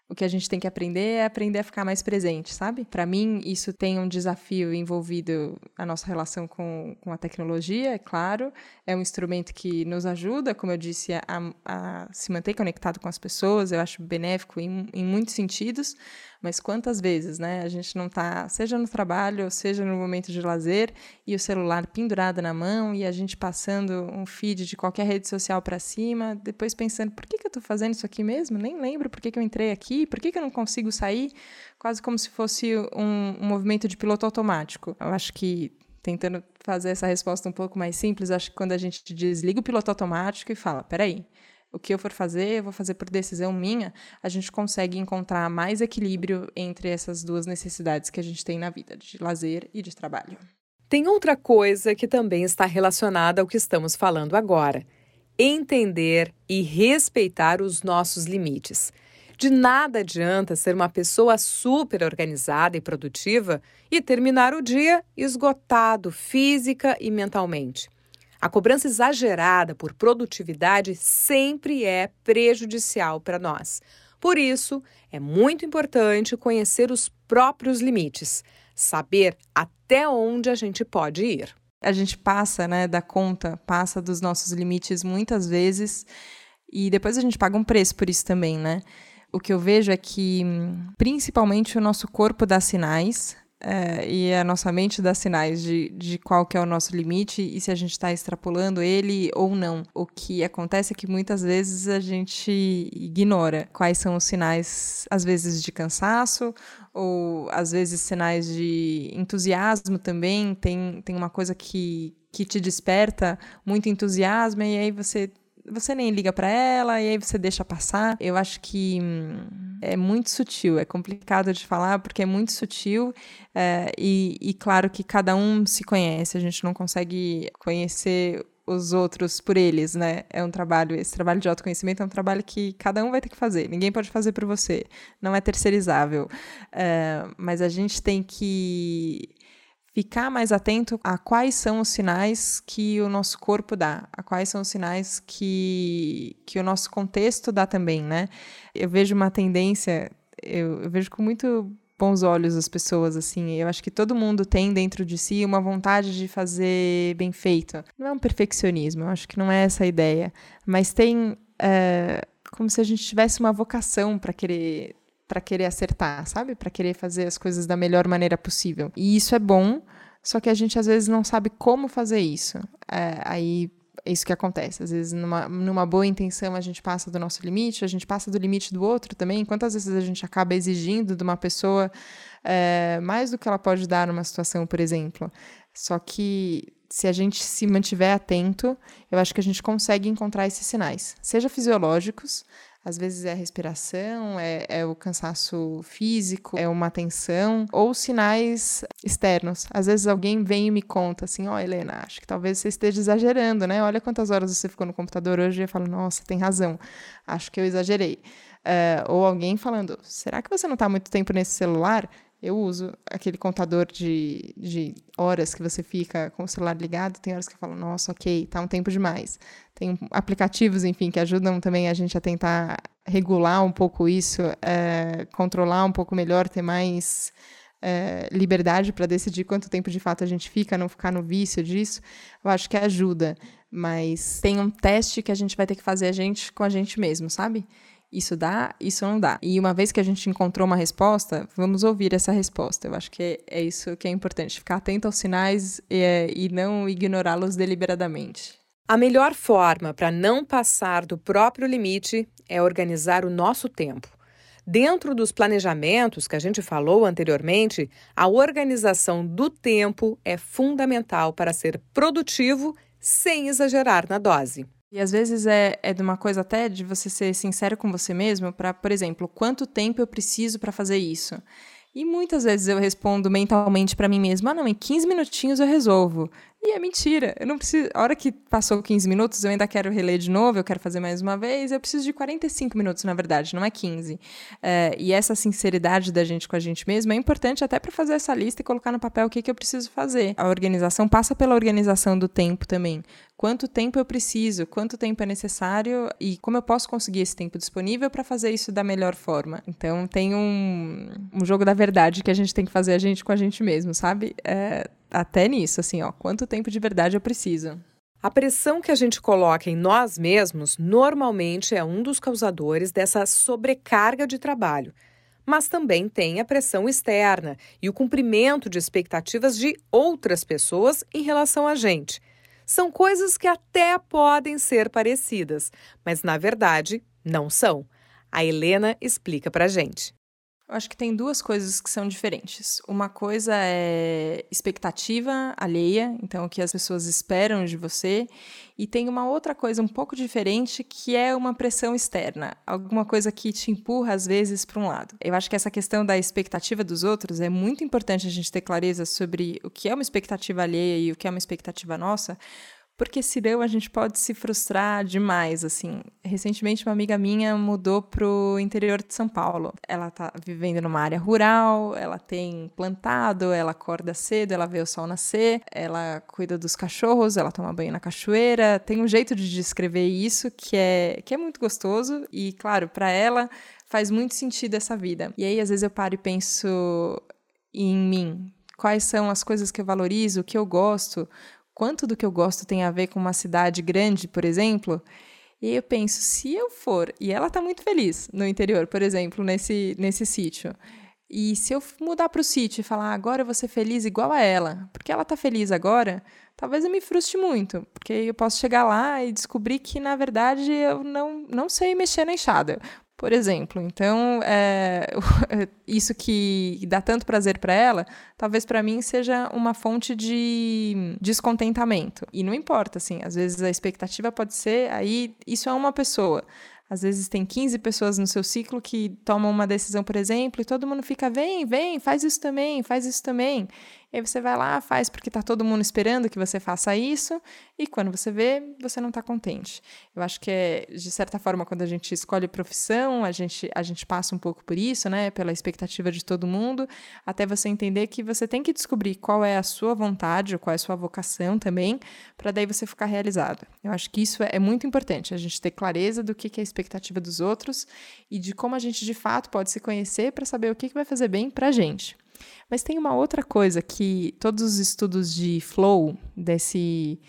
Speaker 2: o que a gente tem que aprender é aprender a ficar mais presente, sabe? Para mim, isso tem um desafio envolvido a nossa relação com, com a tecnologia, é claro. É um instrumento que nos ajuda, como eu disse, a, a se manter conectado com as pessoas. Eu acho benéfico em, em muitos sentidos. Mas quantas vezes, né? A gente não está, seja no trabalho, seja no momento de lazer, e o celular pendurado na mão e a gente passando um feed de qualquer rede social para cima, depois pensando, por que, que eu estou fazendo isso aqui mesmo? Nem lembro por que, que eu entrei aqui, por que, que eu não consigo sair? Quase como se fosse um, um movimento de piloto automático. Eu acho que tentando fazer essa resposta um pouco mais simples, acho que quando a gente desliga o piloto automático e fala, peraí, o que eu for fazer, eu vou fazer por decisão minha, a gente consegue encontrar mais equilíbrio entre essas duas necessidades que a gente tem na vida, de lazer e de trabalho.
Speaker 1: Tem outra coisa que também está relacionada ao que estamos falando agora: entender e respeitar os nossos limites. De nada adianta ser uma pessoa super organizada e produtiva e terminar o dia esgotado física e mentalmente. A cobrança exagerada por produtividade sempre é prejudicial para nós. Por isso, é muito importante conhecer os próprios limites, saber até onde a gente pode ir.
Speaker 2: A gente passa, né, da conta, passa dos nossos limites muitas vezes e depois a gente paga um preço por isso também, né? O que eu vejo é que, principalmente, o nosso corpo dá sinais é, e a nossa mente dá sinais de, de qual que é o nosso limite e se a gente está extrapolando ele ou não. O que acontece é que muitas vezes a gente ignora quais são os sinais, às vezes de cansaço ou às vezes sinais de entusiasmo também. Tem, tem uma coisa que, que te desperta muito entusiasmo e aí você você nem liga para ela e aí você deixa passar. Eu acho que hum, é muito sutil, é complicado de falar porque é muito sutil é, e, e claro que cada um se conhece, a gente não consegue conhecer os outros por eles, né? É um trabalho, esse trabalho de autoconhecimento é um trabalho que cada um vai ter que fazer, ninguém pode fazer por você, não é terceirizável. É, mas a gente tem que ficar mais atento a quais são os sinais que o nosso corpo dá, a quais são os sinais que, que o nosso contexto dá também, né? Eu vejo uma tendência, eu, eu vejo com muito bons olhos as pessoas, assim. Eu acho que todo mundo tem dentro de si uma vontade de fazer bem feito. Não é um perfeccionismo, eu acho que não é essa a ideia. Mas tem é, como se a gente tivesse uma vocação para querer para querer acertar, sabe? Para querer fazer as coisas da melhor maneira possível. E isso é bom, só que a gente às vezes não sabe como fazer isso. É, aí é isso que acontece. Às vezes, numa, numa boa intenção, a gente passa do nosso limite, a gente passa do limite do outro também. Quantas vezes a gente acaba exigindo de uma pessoa é, mais do que ela pode dar numa situação, por exemplo? Só que se a gente se mantiver atento, eu acho que a gente consegue encontrar esses sinais, seja fisiológicos, Às vezes é respiração, é, é, o cansaço físico, é uma tensão, ou sinais externos. Às vezes alguém vem e me conta assim: Ó, oh, Helena, acho que talvez você esteja exagerando, né? Olha quantas horas você ficou no computador hoje. E eu falo: Nossa, tem razão, acho que eu exagerei. Uh, ou alguém falando: Será que você não está muito tempo nesse celular? Eu uso aquele contador de, de horas que você fica com o celular ligado. Tem horas que eu falo, nossa, ok, tá um tempo demais. Tem aplicativos, enfim, que ajudam também a gente a tentar regular um pouco isso, é, controlar um pouco melhor, ter mais é, liberdade para decidir quanto tempo de fato a gente fica, não ficar no vício disso. Eu acho que ajuda. Mas tem um teste que a gente vai ter que fazer a gente com a gente mesmo, sabe? Isso dá, isso não dá. E uma vez que a gente encontrou uma resposta, vamos ouvir essa resposta. Eu acho que é isso que é importante, ficar atento aos sinais e, é, e não ignorá-los deliberadamente.
Speaker 1: A melhor forma para não passar do próprio limite é organizar o nosso tempo. Dentro dos planejamentos que a gente falou anteriormente, a organização do tempo é fundamental para ser produtivo sem exagerar na dose.
Speaker 2: E às vezes é, é de uma coisa até de você ser sincero com você mesmo, para, por exemplo, quanto tempo eu preciso para fazer isso? E muitas vezes eu respondo mentalmente para mim mesma: ah, não, em 15 minutinhos eu resolvo. E é mentira. Eu não preciso. A hora que passou 15 minutos, eu ainda quero reler de novo, eu quero fazer mais uma vez. Eu preciso de 45 minutos, na verdade, não é 15. É, e essa sinceridade da gente com a gente mesmo é importante até para fazer essa lista e colocar no papel o que, que eu preciso fazer. A organização passa pela organização do tempo também. Quanto tempo eu preciso, quanto tempo é necessário e como eu posso conseguir esse tempo disponível para fazer isso da melhor forma. Então tem um, um jogo da verdade que a gente tem que fazer a gente com a gente mesmo, sabe? É, até nisso, assim, ó, quanto tempo de verdade eu preciso.
Speaker 1: A pressão que a gente coloca em nós mesmos normalmente é um dos causadores dessa sobrecarga de trabalho. Mas também tem a pressão externa e o cumprimento de expectativas de outras pessoas em relação a gente. São coisas que até podem ser parecidas, mas na verdade não são. A Helena explica pra gente.
Speaker 2: Eu acho que tem duas coisas que são diferentes. Uma coisa é expectativa alheia, então o que as pessoas esperam de você, e tem uma outra coisa um pouco diferente que é uma pressão externa, alguma coisa que te empurra às vezes para um lado. Eu acho que essa questão da expectativa dos outros é muito importante a gente ter clareza sobre o que é uma expectativa alheia e o que é uma expectativa nossa, porque senão a gente pode se frustrar demais, assim. Recentemente uma amiga minha mudou pro interior de São Paulo. Ela tá vivendo numa área rural, ela tem plantado, ela acorda cedo, ela vê o sol nascer, ela cuida dos cachorros, ela toma banho na cachoeira. Tem um jeito de descrever isso que é que é muito gostoso e claro, para ela faz muito sentido essa vida. E aí às vezes eu paro e penso em mim, quais são as coisas que eu valorizo, o que eu gosto, quanto do que eu gosto tem a ver com uma cidade grande, por exemplo. E eu penso, se eu for, e ela está muito feliz no interior, por exemplo, nesse, nesse sítio. E se eu mudar para o sítio e falar, agora eu vou ser feliz igual a ela, porque ela está feliz agora, talvez eu me frustre muito, porque eu posso chegar lá e descobrir que, na verdade, eu não, não sei mexer na enxada por exemplo. Então, é, *laughs* isso que dá tanto prazer para ela, talvez para mim seja uma fonte de descontentamento. E não importa, assim, às vezes a expectativa pode ser aí, isso é uma pessoa. Às vezes tem 15 pessoas no seu ciclo que tomam uma decisão, por exemplo, e todo mundo fica, vem, vem, faz isso também, faz isso também. E aí você vai lá, faz porque está todo mundo esperando que você faça isso, e quando você vê, você não está contente. Eu acho que é, de certa forma, quando a gente escolhe profissão, a gente, a gente passa um pouco por isso, né? Pela expectativa de todo mundo, até você entender que você tem que descobrir qual é a sua vontade, qual é a sua vocação também, para daí você ficar realizado. Eu acho que isso é, é muito importante, a gente ter clareza do que, é a expectativa dos outros e de como a gente de fato pode se conhecer para saber o que vai fazer bem para a gente. Mas tem uma outra coisa que todos os estudos de flow, desse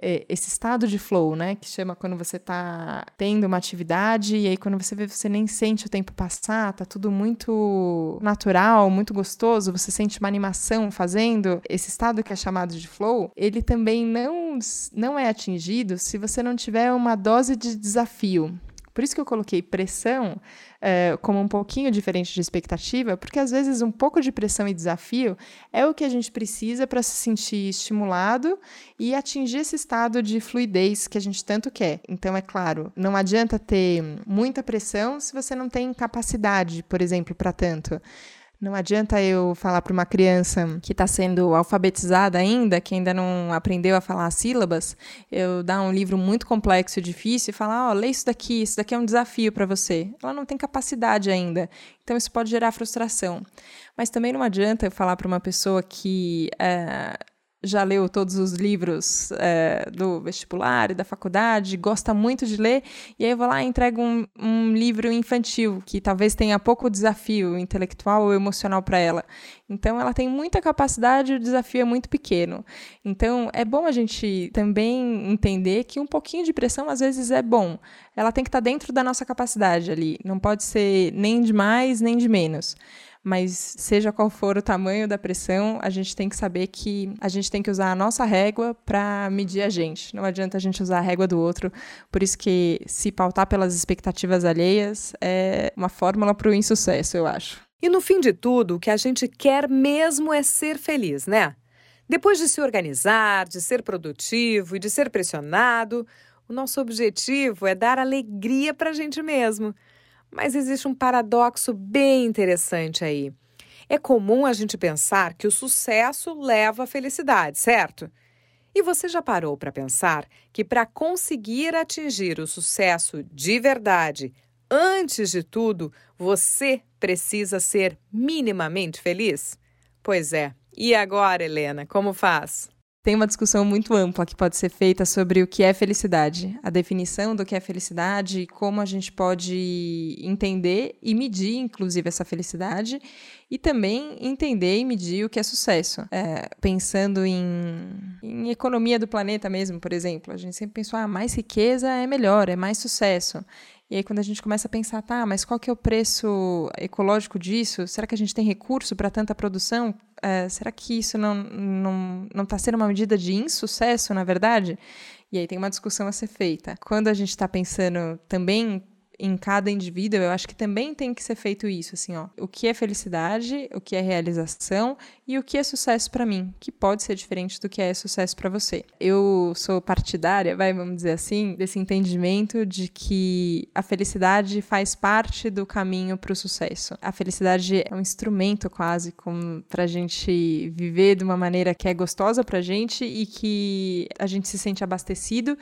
Speaker 2: é, esse estado de flow, né, que chama quando você está tendo uma atividade e aí quando você vê você nem sente o tempo passar, tá tudo muito natural, muito gostoso, você sente uma animação fazendo. Esse estado que é chamado de flow, ele também não não é atingido se você não tiver uma dose de desafio. Por isso que eu coloquei pressão é, como um pouquinho diferente de expectativa, porque às vezes um pouco de pressão e desafio é o que a gente precisa para se sentir estimulado e atingir esse estado de fluidez que a gente tanto quer. Então, é claro, não adianta ter muita pressão se você não tem capacidade, por exemplo, para tanto. Não adianta eu falar para uma criança que está sendo alfabetizada ainda, que ainda não aprendeu a falar sílabas, eu dar um livro muito complexo e difícil e falar: ó, oh, lê isso daqui, isso daqui é um desafio para você. Ela não tem capacidade ainda. Então isso pode gerar frustração. Mas também não adianta eu falar para uma pessoa que. É, já leu todos os livros é, do vestibular e da faculdade, gosta muito de ler, e aí eu vou lá e entrego um, um livro infantil, que talvez tenha pouco desafio intelectual ou emocional para ela. Então, ela tem muita capacidade e o desafio é muito pequeno. Então, é bom a gente também entender que um pouquinho de pressão às vezes é bom. Ela tem que estar tá dentro da nossa capacidade ali, não pode ser nem de mais nem de menos mas seja qual for o tamanho da pressão, a gente tem que saber que a gente tem que usar a nossa régua para medir a gente. Não adianta a gente usar a régua do outro. Por isso que se pautar pelas expectativas alheias é uma fórmula para o insucesso, eu acho.
Speaker 1: E no fim de tudo, o que a gente quer mesmo é ser feliz, né? Depois de se organizar, de ser produtivo e de ser pressionado, o nosso objetivo é dar alegria para a gente mesmo. Mas existe um paradoxo bem interessante aí. É comum a gente pensar que o sucesso leva à felicidade, certo? E você já parou para pensar que para conseguir atingir o sucesso de verdade, antes de tudo, você precisa ser minimamente feliz? Pois é. E agora, Helena, como faz?
Speaker 2: Tem uma discussão muito ampla que pode ser feita sobre o que é felicidade, a definição do que é felicidade, como a gente pode entender e medir, inclusive, essa felicidade, e também entender e medir o que é sucesso. É, pensando em, em, economia do planeta mesmo, por exemplo, a gente sempre pensou, ah, mais riqueza é melhor, é mais sucesso. E aí, quando a gente começa a pensar, tá, mas qual que é o preço ecológico disso? Será que a gente tem recurso para tanta produção? É, será que isso não está não, não tá sendo uma medida de insucesso, na verdade? E aí tem uma discussão a ser feita. Quando a gente está pensando também em cada indivíduo, eu acho que também tem que ser feito isso, assim, ó. O que é felicidade, o que é realização e o que é sucesso para mim, que pode ser diferente do que é sucesso para você. Eu sou partidária, vai, vamos dizer assim, desse entendimento de que a felicidade faz parte do caminho para o sucesso. A felicidade é um instrumento quase para a gente viver de uma maneira que é gostosa para a gente e que a gente se sente abastecido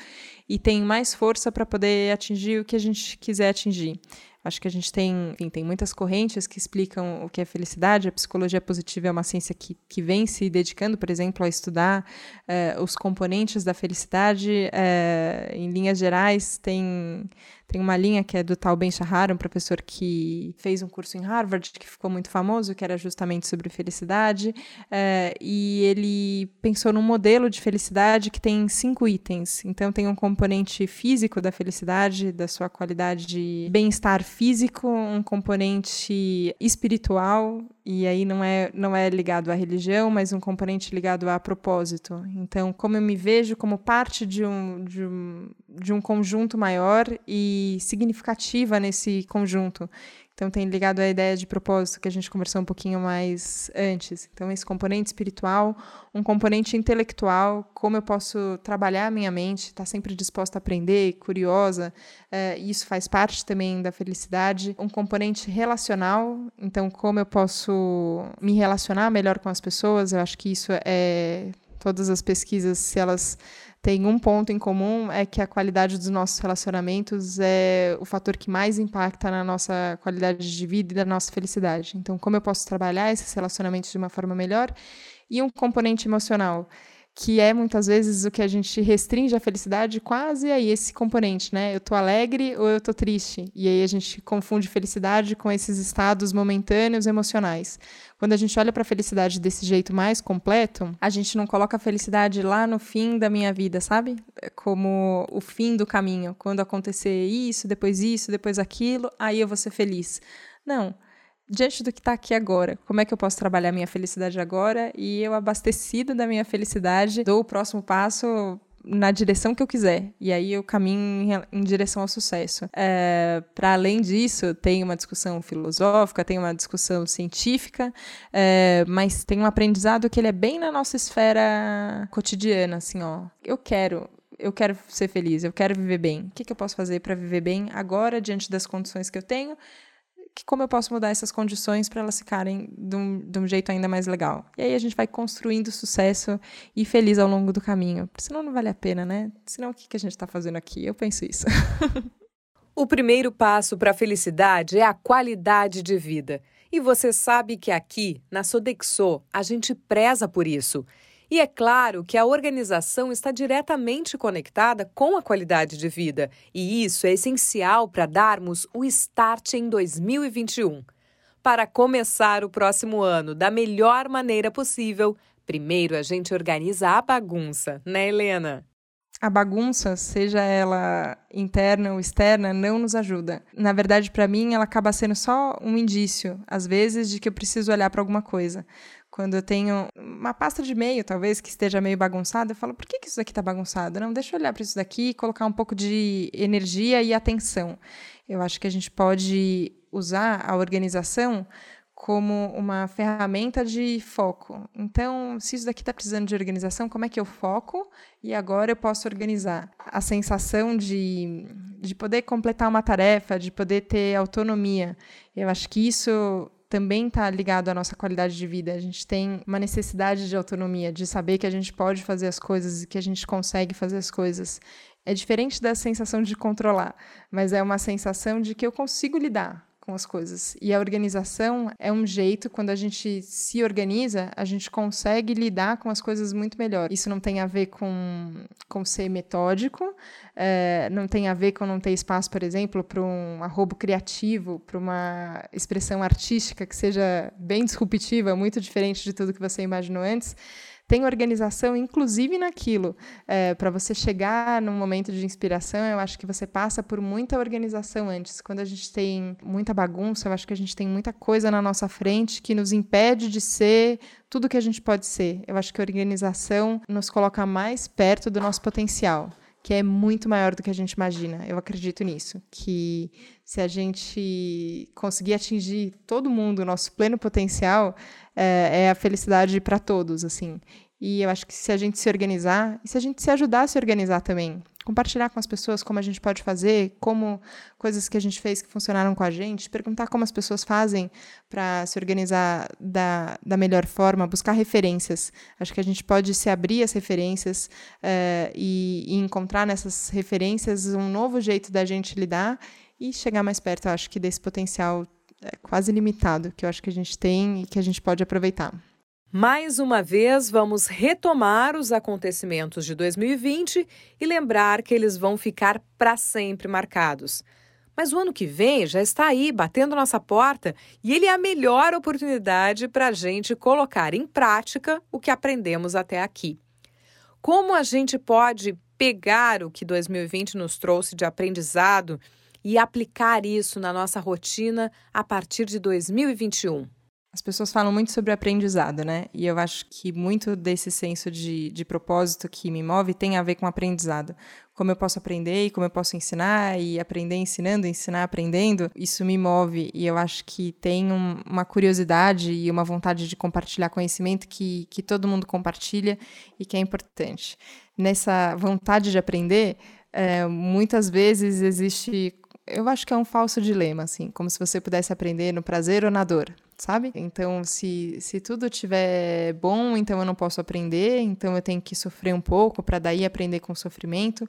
Speaker 2: e tem mais força para poder atingir o que a gente quiser atingir. Acho que a gente tem, enfim, tem muitas correntes que explicam o que é felicidade. A psicologia positiva é uma ciência que, que vem se dedicando, por exemplo, a estudar eh, os componentes da felicidade. Eh, em linhas gerais, tem tem uma linha que é do tal Ben Shahar, um professor que fez um curso em Harvard, que ficou muito famoso, que era justamente sobre felicidade. É, e ele pensou num modelo de felicidade que tem cinco itens. Então, tem um componente físico da felicidade, da sua qualidade de bem-estar físico, um componente espiritual, e aí não é, não é ligado à religião, mas um componente ligado a propósito. Então, como eu me vejo como parte de um, de um, de um conjunto maior e significativa nesse conjunto. Então, tem ligado à ideia de propósito que a gente conversou um pouquinho mais antes. Então, esse componente espiritual, um componente intelectual, como eu posso trabalhar a minha mente, estar tá sempre disposta a aprender, curiosa, é, isso faz parte também da felicidade. Um componente relacional, então, como eu posso me relacionar melhor com as pessoas, eu acho que isso é. Todas as pesquisas, se elas tem um ponto em comum é que a qualidade dos nossos relacionamentos é o fator que mais impacta na nossa qualidade de vida e da nossa felicidade. Então, como eu posso trabalhar esses relacionamentos de uma forma melhor? E um componente emocional que é muitas vezes o que a gente restringe a felicidade quase aí esse componente, né? Eu tô alegre ou eu tô triste? E aí a gente confunde felicidade com esses estados momentâneos emocionais. Quando a gente olha para a felicidade desse jeito mais completo, a gente não coloca a felicidade lá no fim da minha vida, sabe? É como o fim do caminho. Quando acontecer isso, depois isso, depois aquilo, aí eu vou ser feliz. Não diante do que está aqui agora, como é que eu posso trabalhar minha felicidade agora e eu abastecida da minha felicidade dou o próximo passo na direção que eu quiser. E aí eu caminho em, em direção ao sucesso. É, Para além disso, tem uma discussão filosófica, tem uma discussão científica, é, mas tem um aprendizado que ele é bem na nossa esfera cotidiana, assim, ó. Eu quero eu quero ser feliz, eu quero viver bem. O que, que eu posso fazer para viver bem agora, diante das condições que eu tenho? Que, como eu posso mudar essas condições para elas ficarem de um, de um, jeito ainda mais legal? E aí a gente vai construindo sucesso e feliz ao longo do caminho. Senão não vale a pena, né? Senão o que, que a gente está fazendo aqui? Eu penso isso. *laughs*
Speaker 1: o primeiro passo para a felicidade é a qualidade de vida. E você sabe que aqui, na Sodexo, a gente preza por isso. E é claro que a organização está diretamente conectada com a qualidade de vida, e isso é essencial para darmos o start em 2021. Para começar o próximo ano da melhor maneira possível, primeiro a gente organiza a bagunça, né, Helena?
Speaker 2: a bagunça, seja ela interna ou externa, não nos ajuda. Na verdade, para mim, ela acaba sendo só um indício, às vezes, de que eu preciso olhar para alguma coisa. Quando eu tenho uma pasta de e-mail, talvez, que esteja meio bagunçada, eu falo, por que, que isso daqui está bagunçado? Não, deixa eu olhar para isso daqui e colocar um pouco de energia e atenção. Eu acho que a gente pode usar a organização como uma ferramenta de foco. Então, se isso daqui está precisando de organização, como é que eu foco e agora eu posso organizar? A sensação de, de poder completar uma tarefa, de poder ter autonomia. Eu acho que isso também está ligado à nossa qualidade de vida. A gente tem uma necessidade de autonomia, de saber que a gente pode fazer as coisas e que a gente consegue fazer as coisas. É diferente da sensação de controlar, mas é uma sensação de que eu consigo lidar com as coisas. E a organização é um jeito, quando a gente se organiza, a gente consegue lidar com as coisas muito melhor. Isso não tem a ver com, com ser metódico, é, não tem a ver com não ter espaço, por exemplo, para um arrobo criativo, para uma expressão artística que seja bem disruptiva, muito diferente de tudo que você imaginou antes tem organização, inclusive naquilo. É, para você chegar num momento de inspiração, eu acho que você passa por muita organização antes. Quando a gente tem muita bagunça, eu acho que a gente tem muita coisa na nossa frente que nos impede de ser tudo que a gente pode ser. Eu acho que a organização nos coloca mais perto do nosso potencial que é muito maior do que a gente imagina. Eu acredito nisso, que se a gente conseguir atingir todo mundo, o nosso pleno potencial, é, é a felicidade para todos, assim. E eu acho que se a gente se organizar, e se a gente se ajudar a se organizar também, compartilhar com as pessoas como a gente pode fazer, como coisas que a gente fez que funcionaram com a gente, perguntar como as pessoas fazem para se organizar da, da melhor forma, buscar referências. Acho que a gente pode se abrir as referências uh, e, e, encontrar nessas referências um novo jeito da gente lidar e chegar mais perto, acho que desse potencial é, quase limitado que eu acho que a gente tem e que a gente pode aproveitar.
Speaker 1: Mais uma vez, vamos retomar os acontecimentos de 2020 e lembrar que eles vão ficar para sempre marcados. Mas o ano que vem já está aí, batendo nossa porta, e ele é a melhor oportunidade para a gente colocar em prática o que aprendemos até aqui. Como a gente pode pegar o que 2020 nos trouxe de aprendizado e aplicar isso na nossa rotina a partir de 2021?
Speaker 2: As pessoas falam muito sobre aprendizado, né? E eu acho que muito desse senso de, de propósito que me move tem a ver com aprendizado. Como eu posso aprender e como eu posso ensinar, e aprender ensinando, ensinar aprendendo, isso me move. E eu acho que tem um, uma curiosidade e uma vontade de compartilhar conhecimento que, que todo mundo compartilha e que é importante. Nessa vontade de aprender, é, muitas vezes existe eu acho que é um falso dilema, assim, como se você pudesse aprender no prazer ou na dor sabe? Então, se, se tudo tiver bom, então eu não posso aprender, então eu tenho que sofrer um pouco para daí aprender com sofrimento.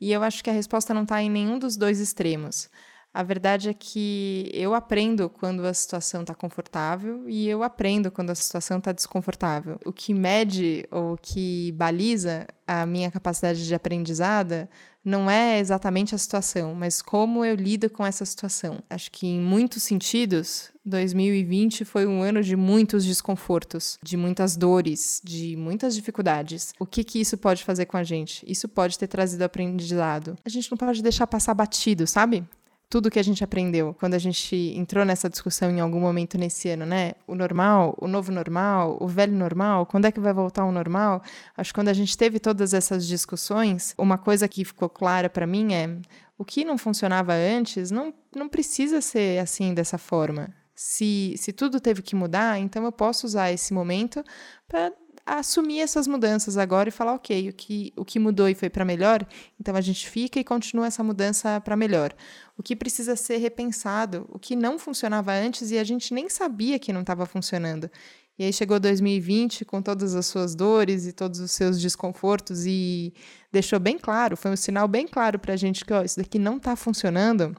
Speaker 2: E eu acho que a resposta não está em nenhum dos dois extremos. A verdade é que eu aprendo quando a situação está confortável e eu aprendo quando a situação está desconfortável. O que mede ou que baliza a minha capacidade de aprendizada não é exatamente a situação, mas como eu lido com essa situação. Acho que em muitos sentidos, 2020 foi um ano de muitos desconfortos, de muitas dores, de muitas dificuldades. O que que isso pode fazer com a gente? Isso pode ter trazido aprendizado. A gente não pode deixar passar batido, sabe? Tudo que a gente aprendeu quando a gente entrou nessa discussão em algum momento nesse ano, né? O normal, o novo normal, o velho normal, quando é que vai voltar ao normal? Acho que quando a gente teve todas essas discussões, uma coisa que ficou clara para mim é o que não funcionava antes não, não precisa ser assim dessa forma. Se, se tudo teve que mudar, então eu posso usar esse momento para assumir essas mudanças agora e falar, ok, o que, o que mudou e foi para melhor, então a gente fica e continua essa mudança para melhor. O que precisa ser repensado, o que não funcionava antes e a gente nem sabia que não estava funcionando. E aí chegou 2020 com todas as suas dores e todos os seus desconfortos e deixou bem claro, foi um sinal bem claro para a gente que ó, isso daqui não está funcionando.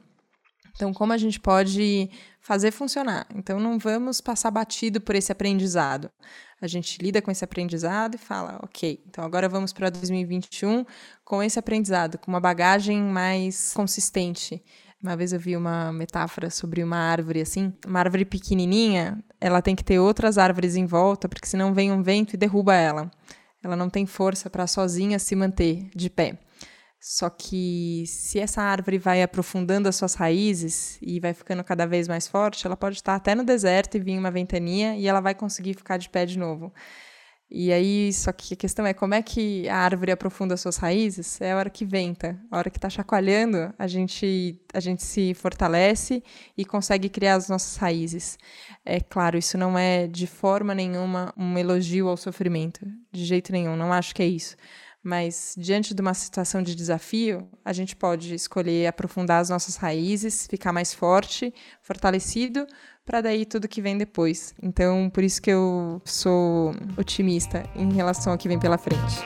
Speaker 2: Então, como a gente pode fazer funcionar? Então, não vamos passar batido por esse aprendizado. A gente lida com esse aprendizado e fala, ok, então agora vamos para 2021 com esse aprendizado, com uma bagagem mais consistente. Uma vez eu vi uma metáfora sobre uma árvore assim, uma árvore pequenininha, ela tem que ter outras árvores em volta, porque senão vem um vento e derruba ela. Ela não tem força para sozinha se manter de pé. Só que se essa árvore vai aprofundando as suas raízes e vai ficando cada vez mais forte, ela pode estar até no deserto e vir uma ventania e ela vai conseguir ficar de pé de novo. E aí, só que a questão é como é que a árvore aprofunda as suas raízes? É a hora que venta, a hora que está chacoalhando, a gente, a gente se fortalece e consegue criar as nossas raízes. É claro, isso não é de forma nenhuma um elogio ao sofrimento, de jeito nenhum, não acho que é isso. Mas diante de uma situação de desafio, a gente pode escolher aprofundar as nossas raízes, ficar mais forte, fortalecido, para daí tudo que vem depois. Então, por isso que eu sou otimista em relação ao que vem pela frente.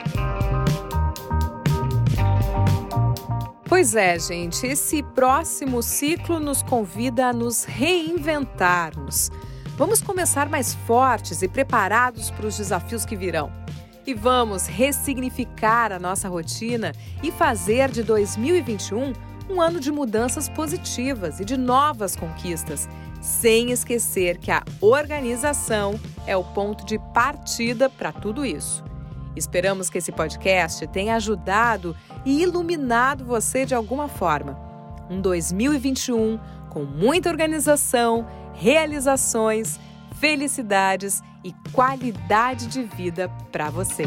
Speaker 1: Pois é, gente, esse próximo ciclo nos convida a nos reinventarmos. Vamos começar mais fortes e preparados para os desafios que virão e vamos ressignificar a nossa rotina e fazer de 2021 um ano de mudanças positivas e de novas conquistas, sem esquecer que a organização é o ponto de partida para tudo isso. Esperamos que esse podcast tenha ajudado e iluminado você de alguma forma. Um 2021 com muita organização, realizações, felicidades e qualidade de vida para você.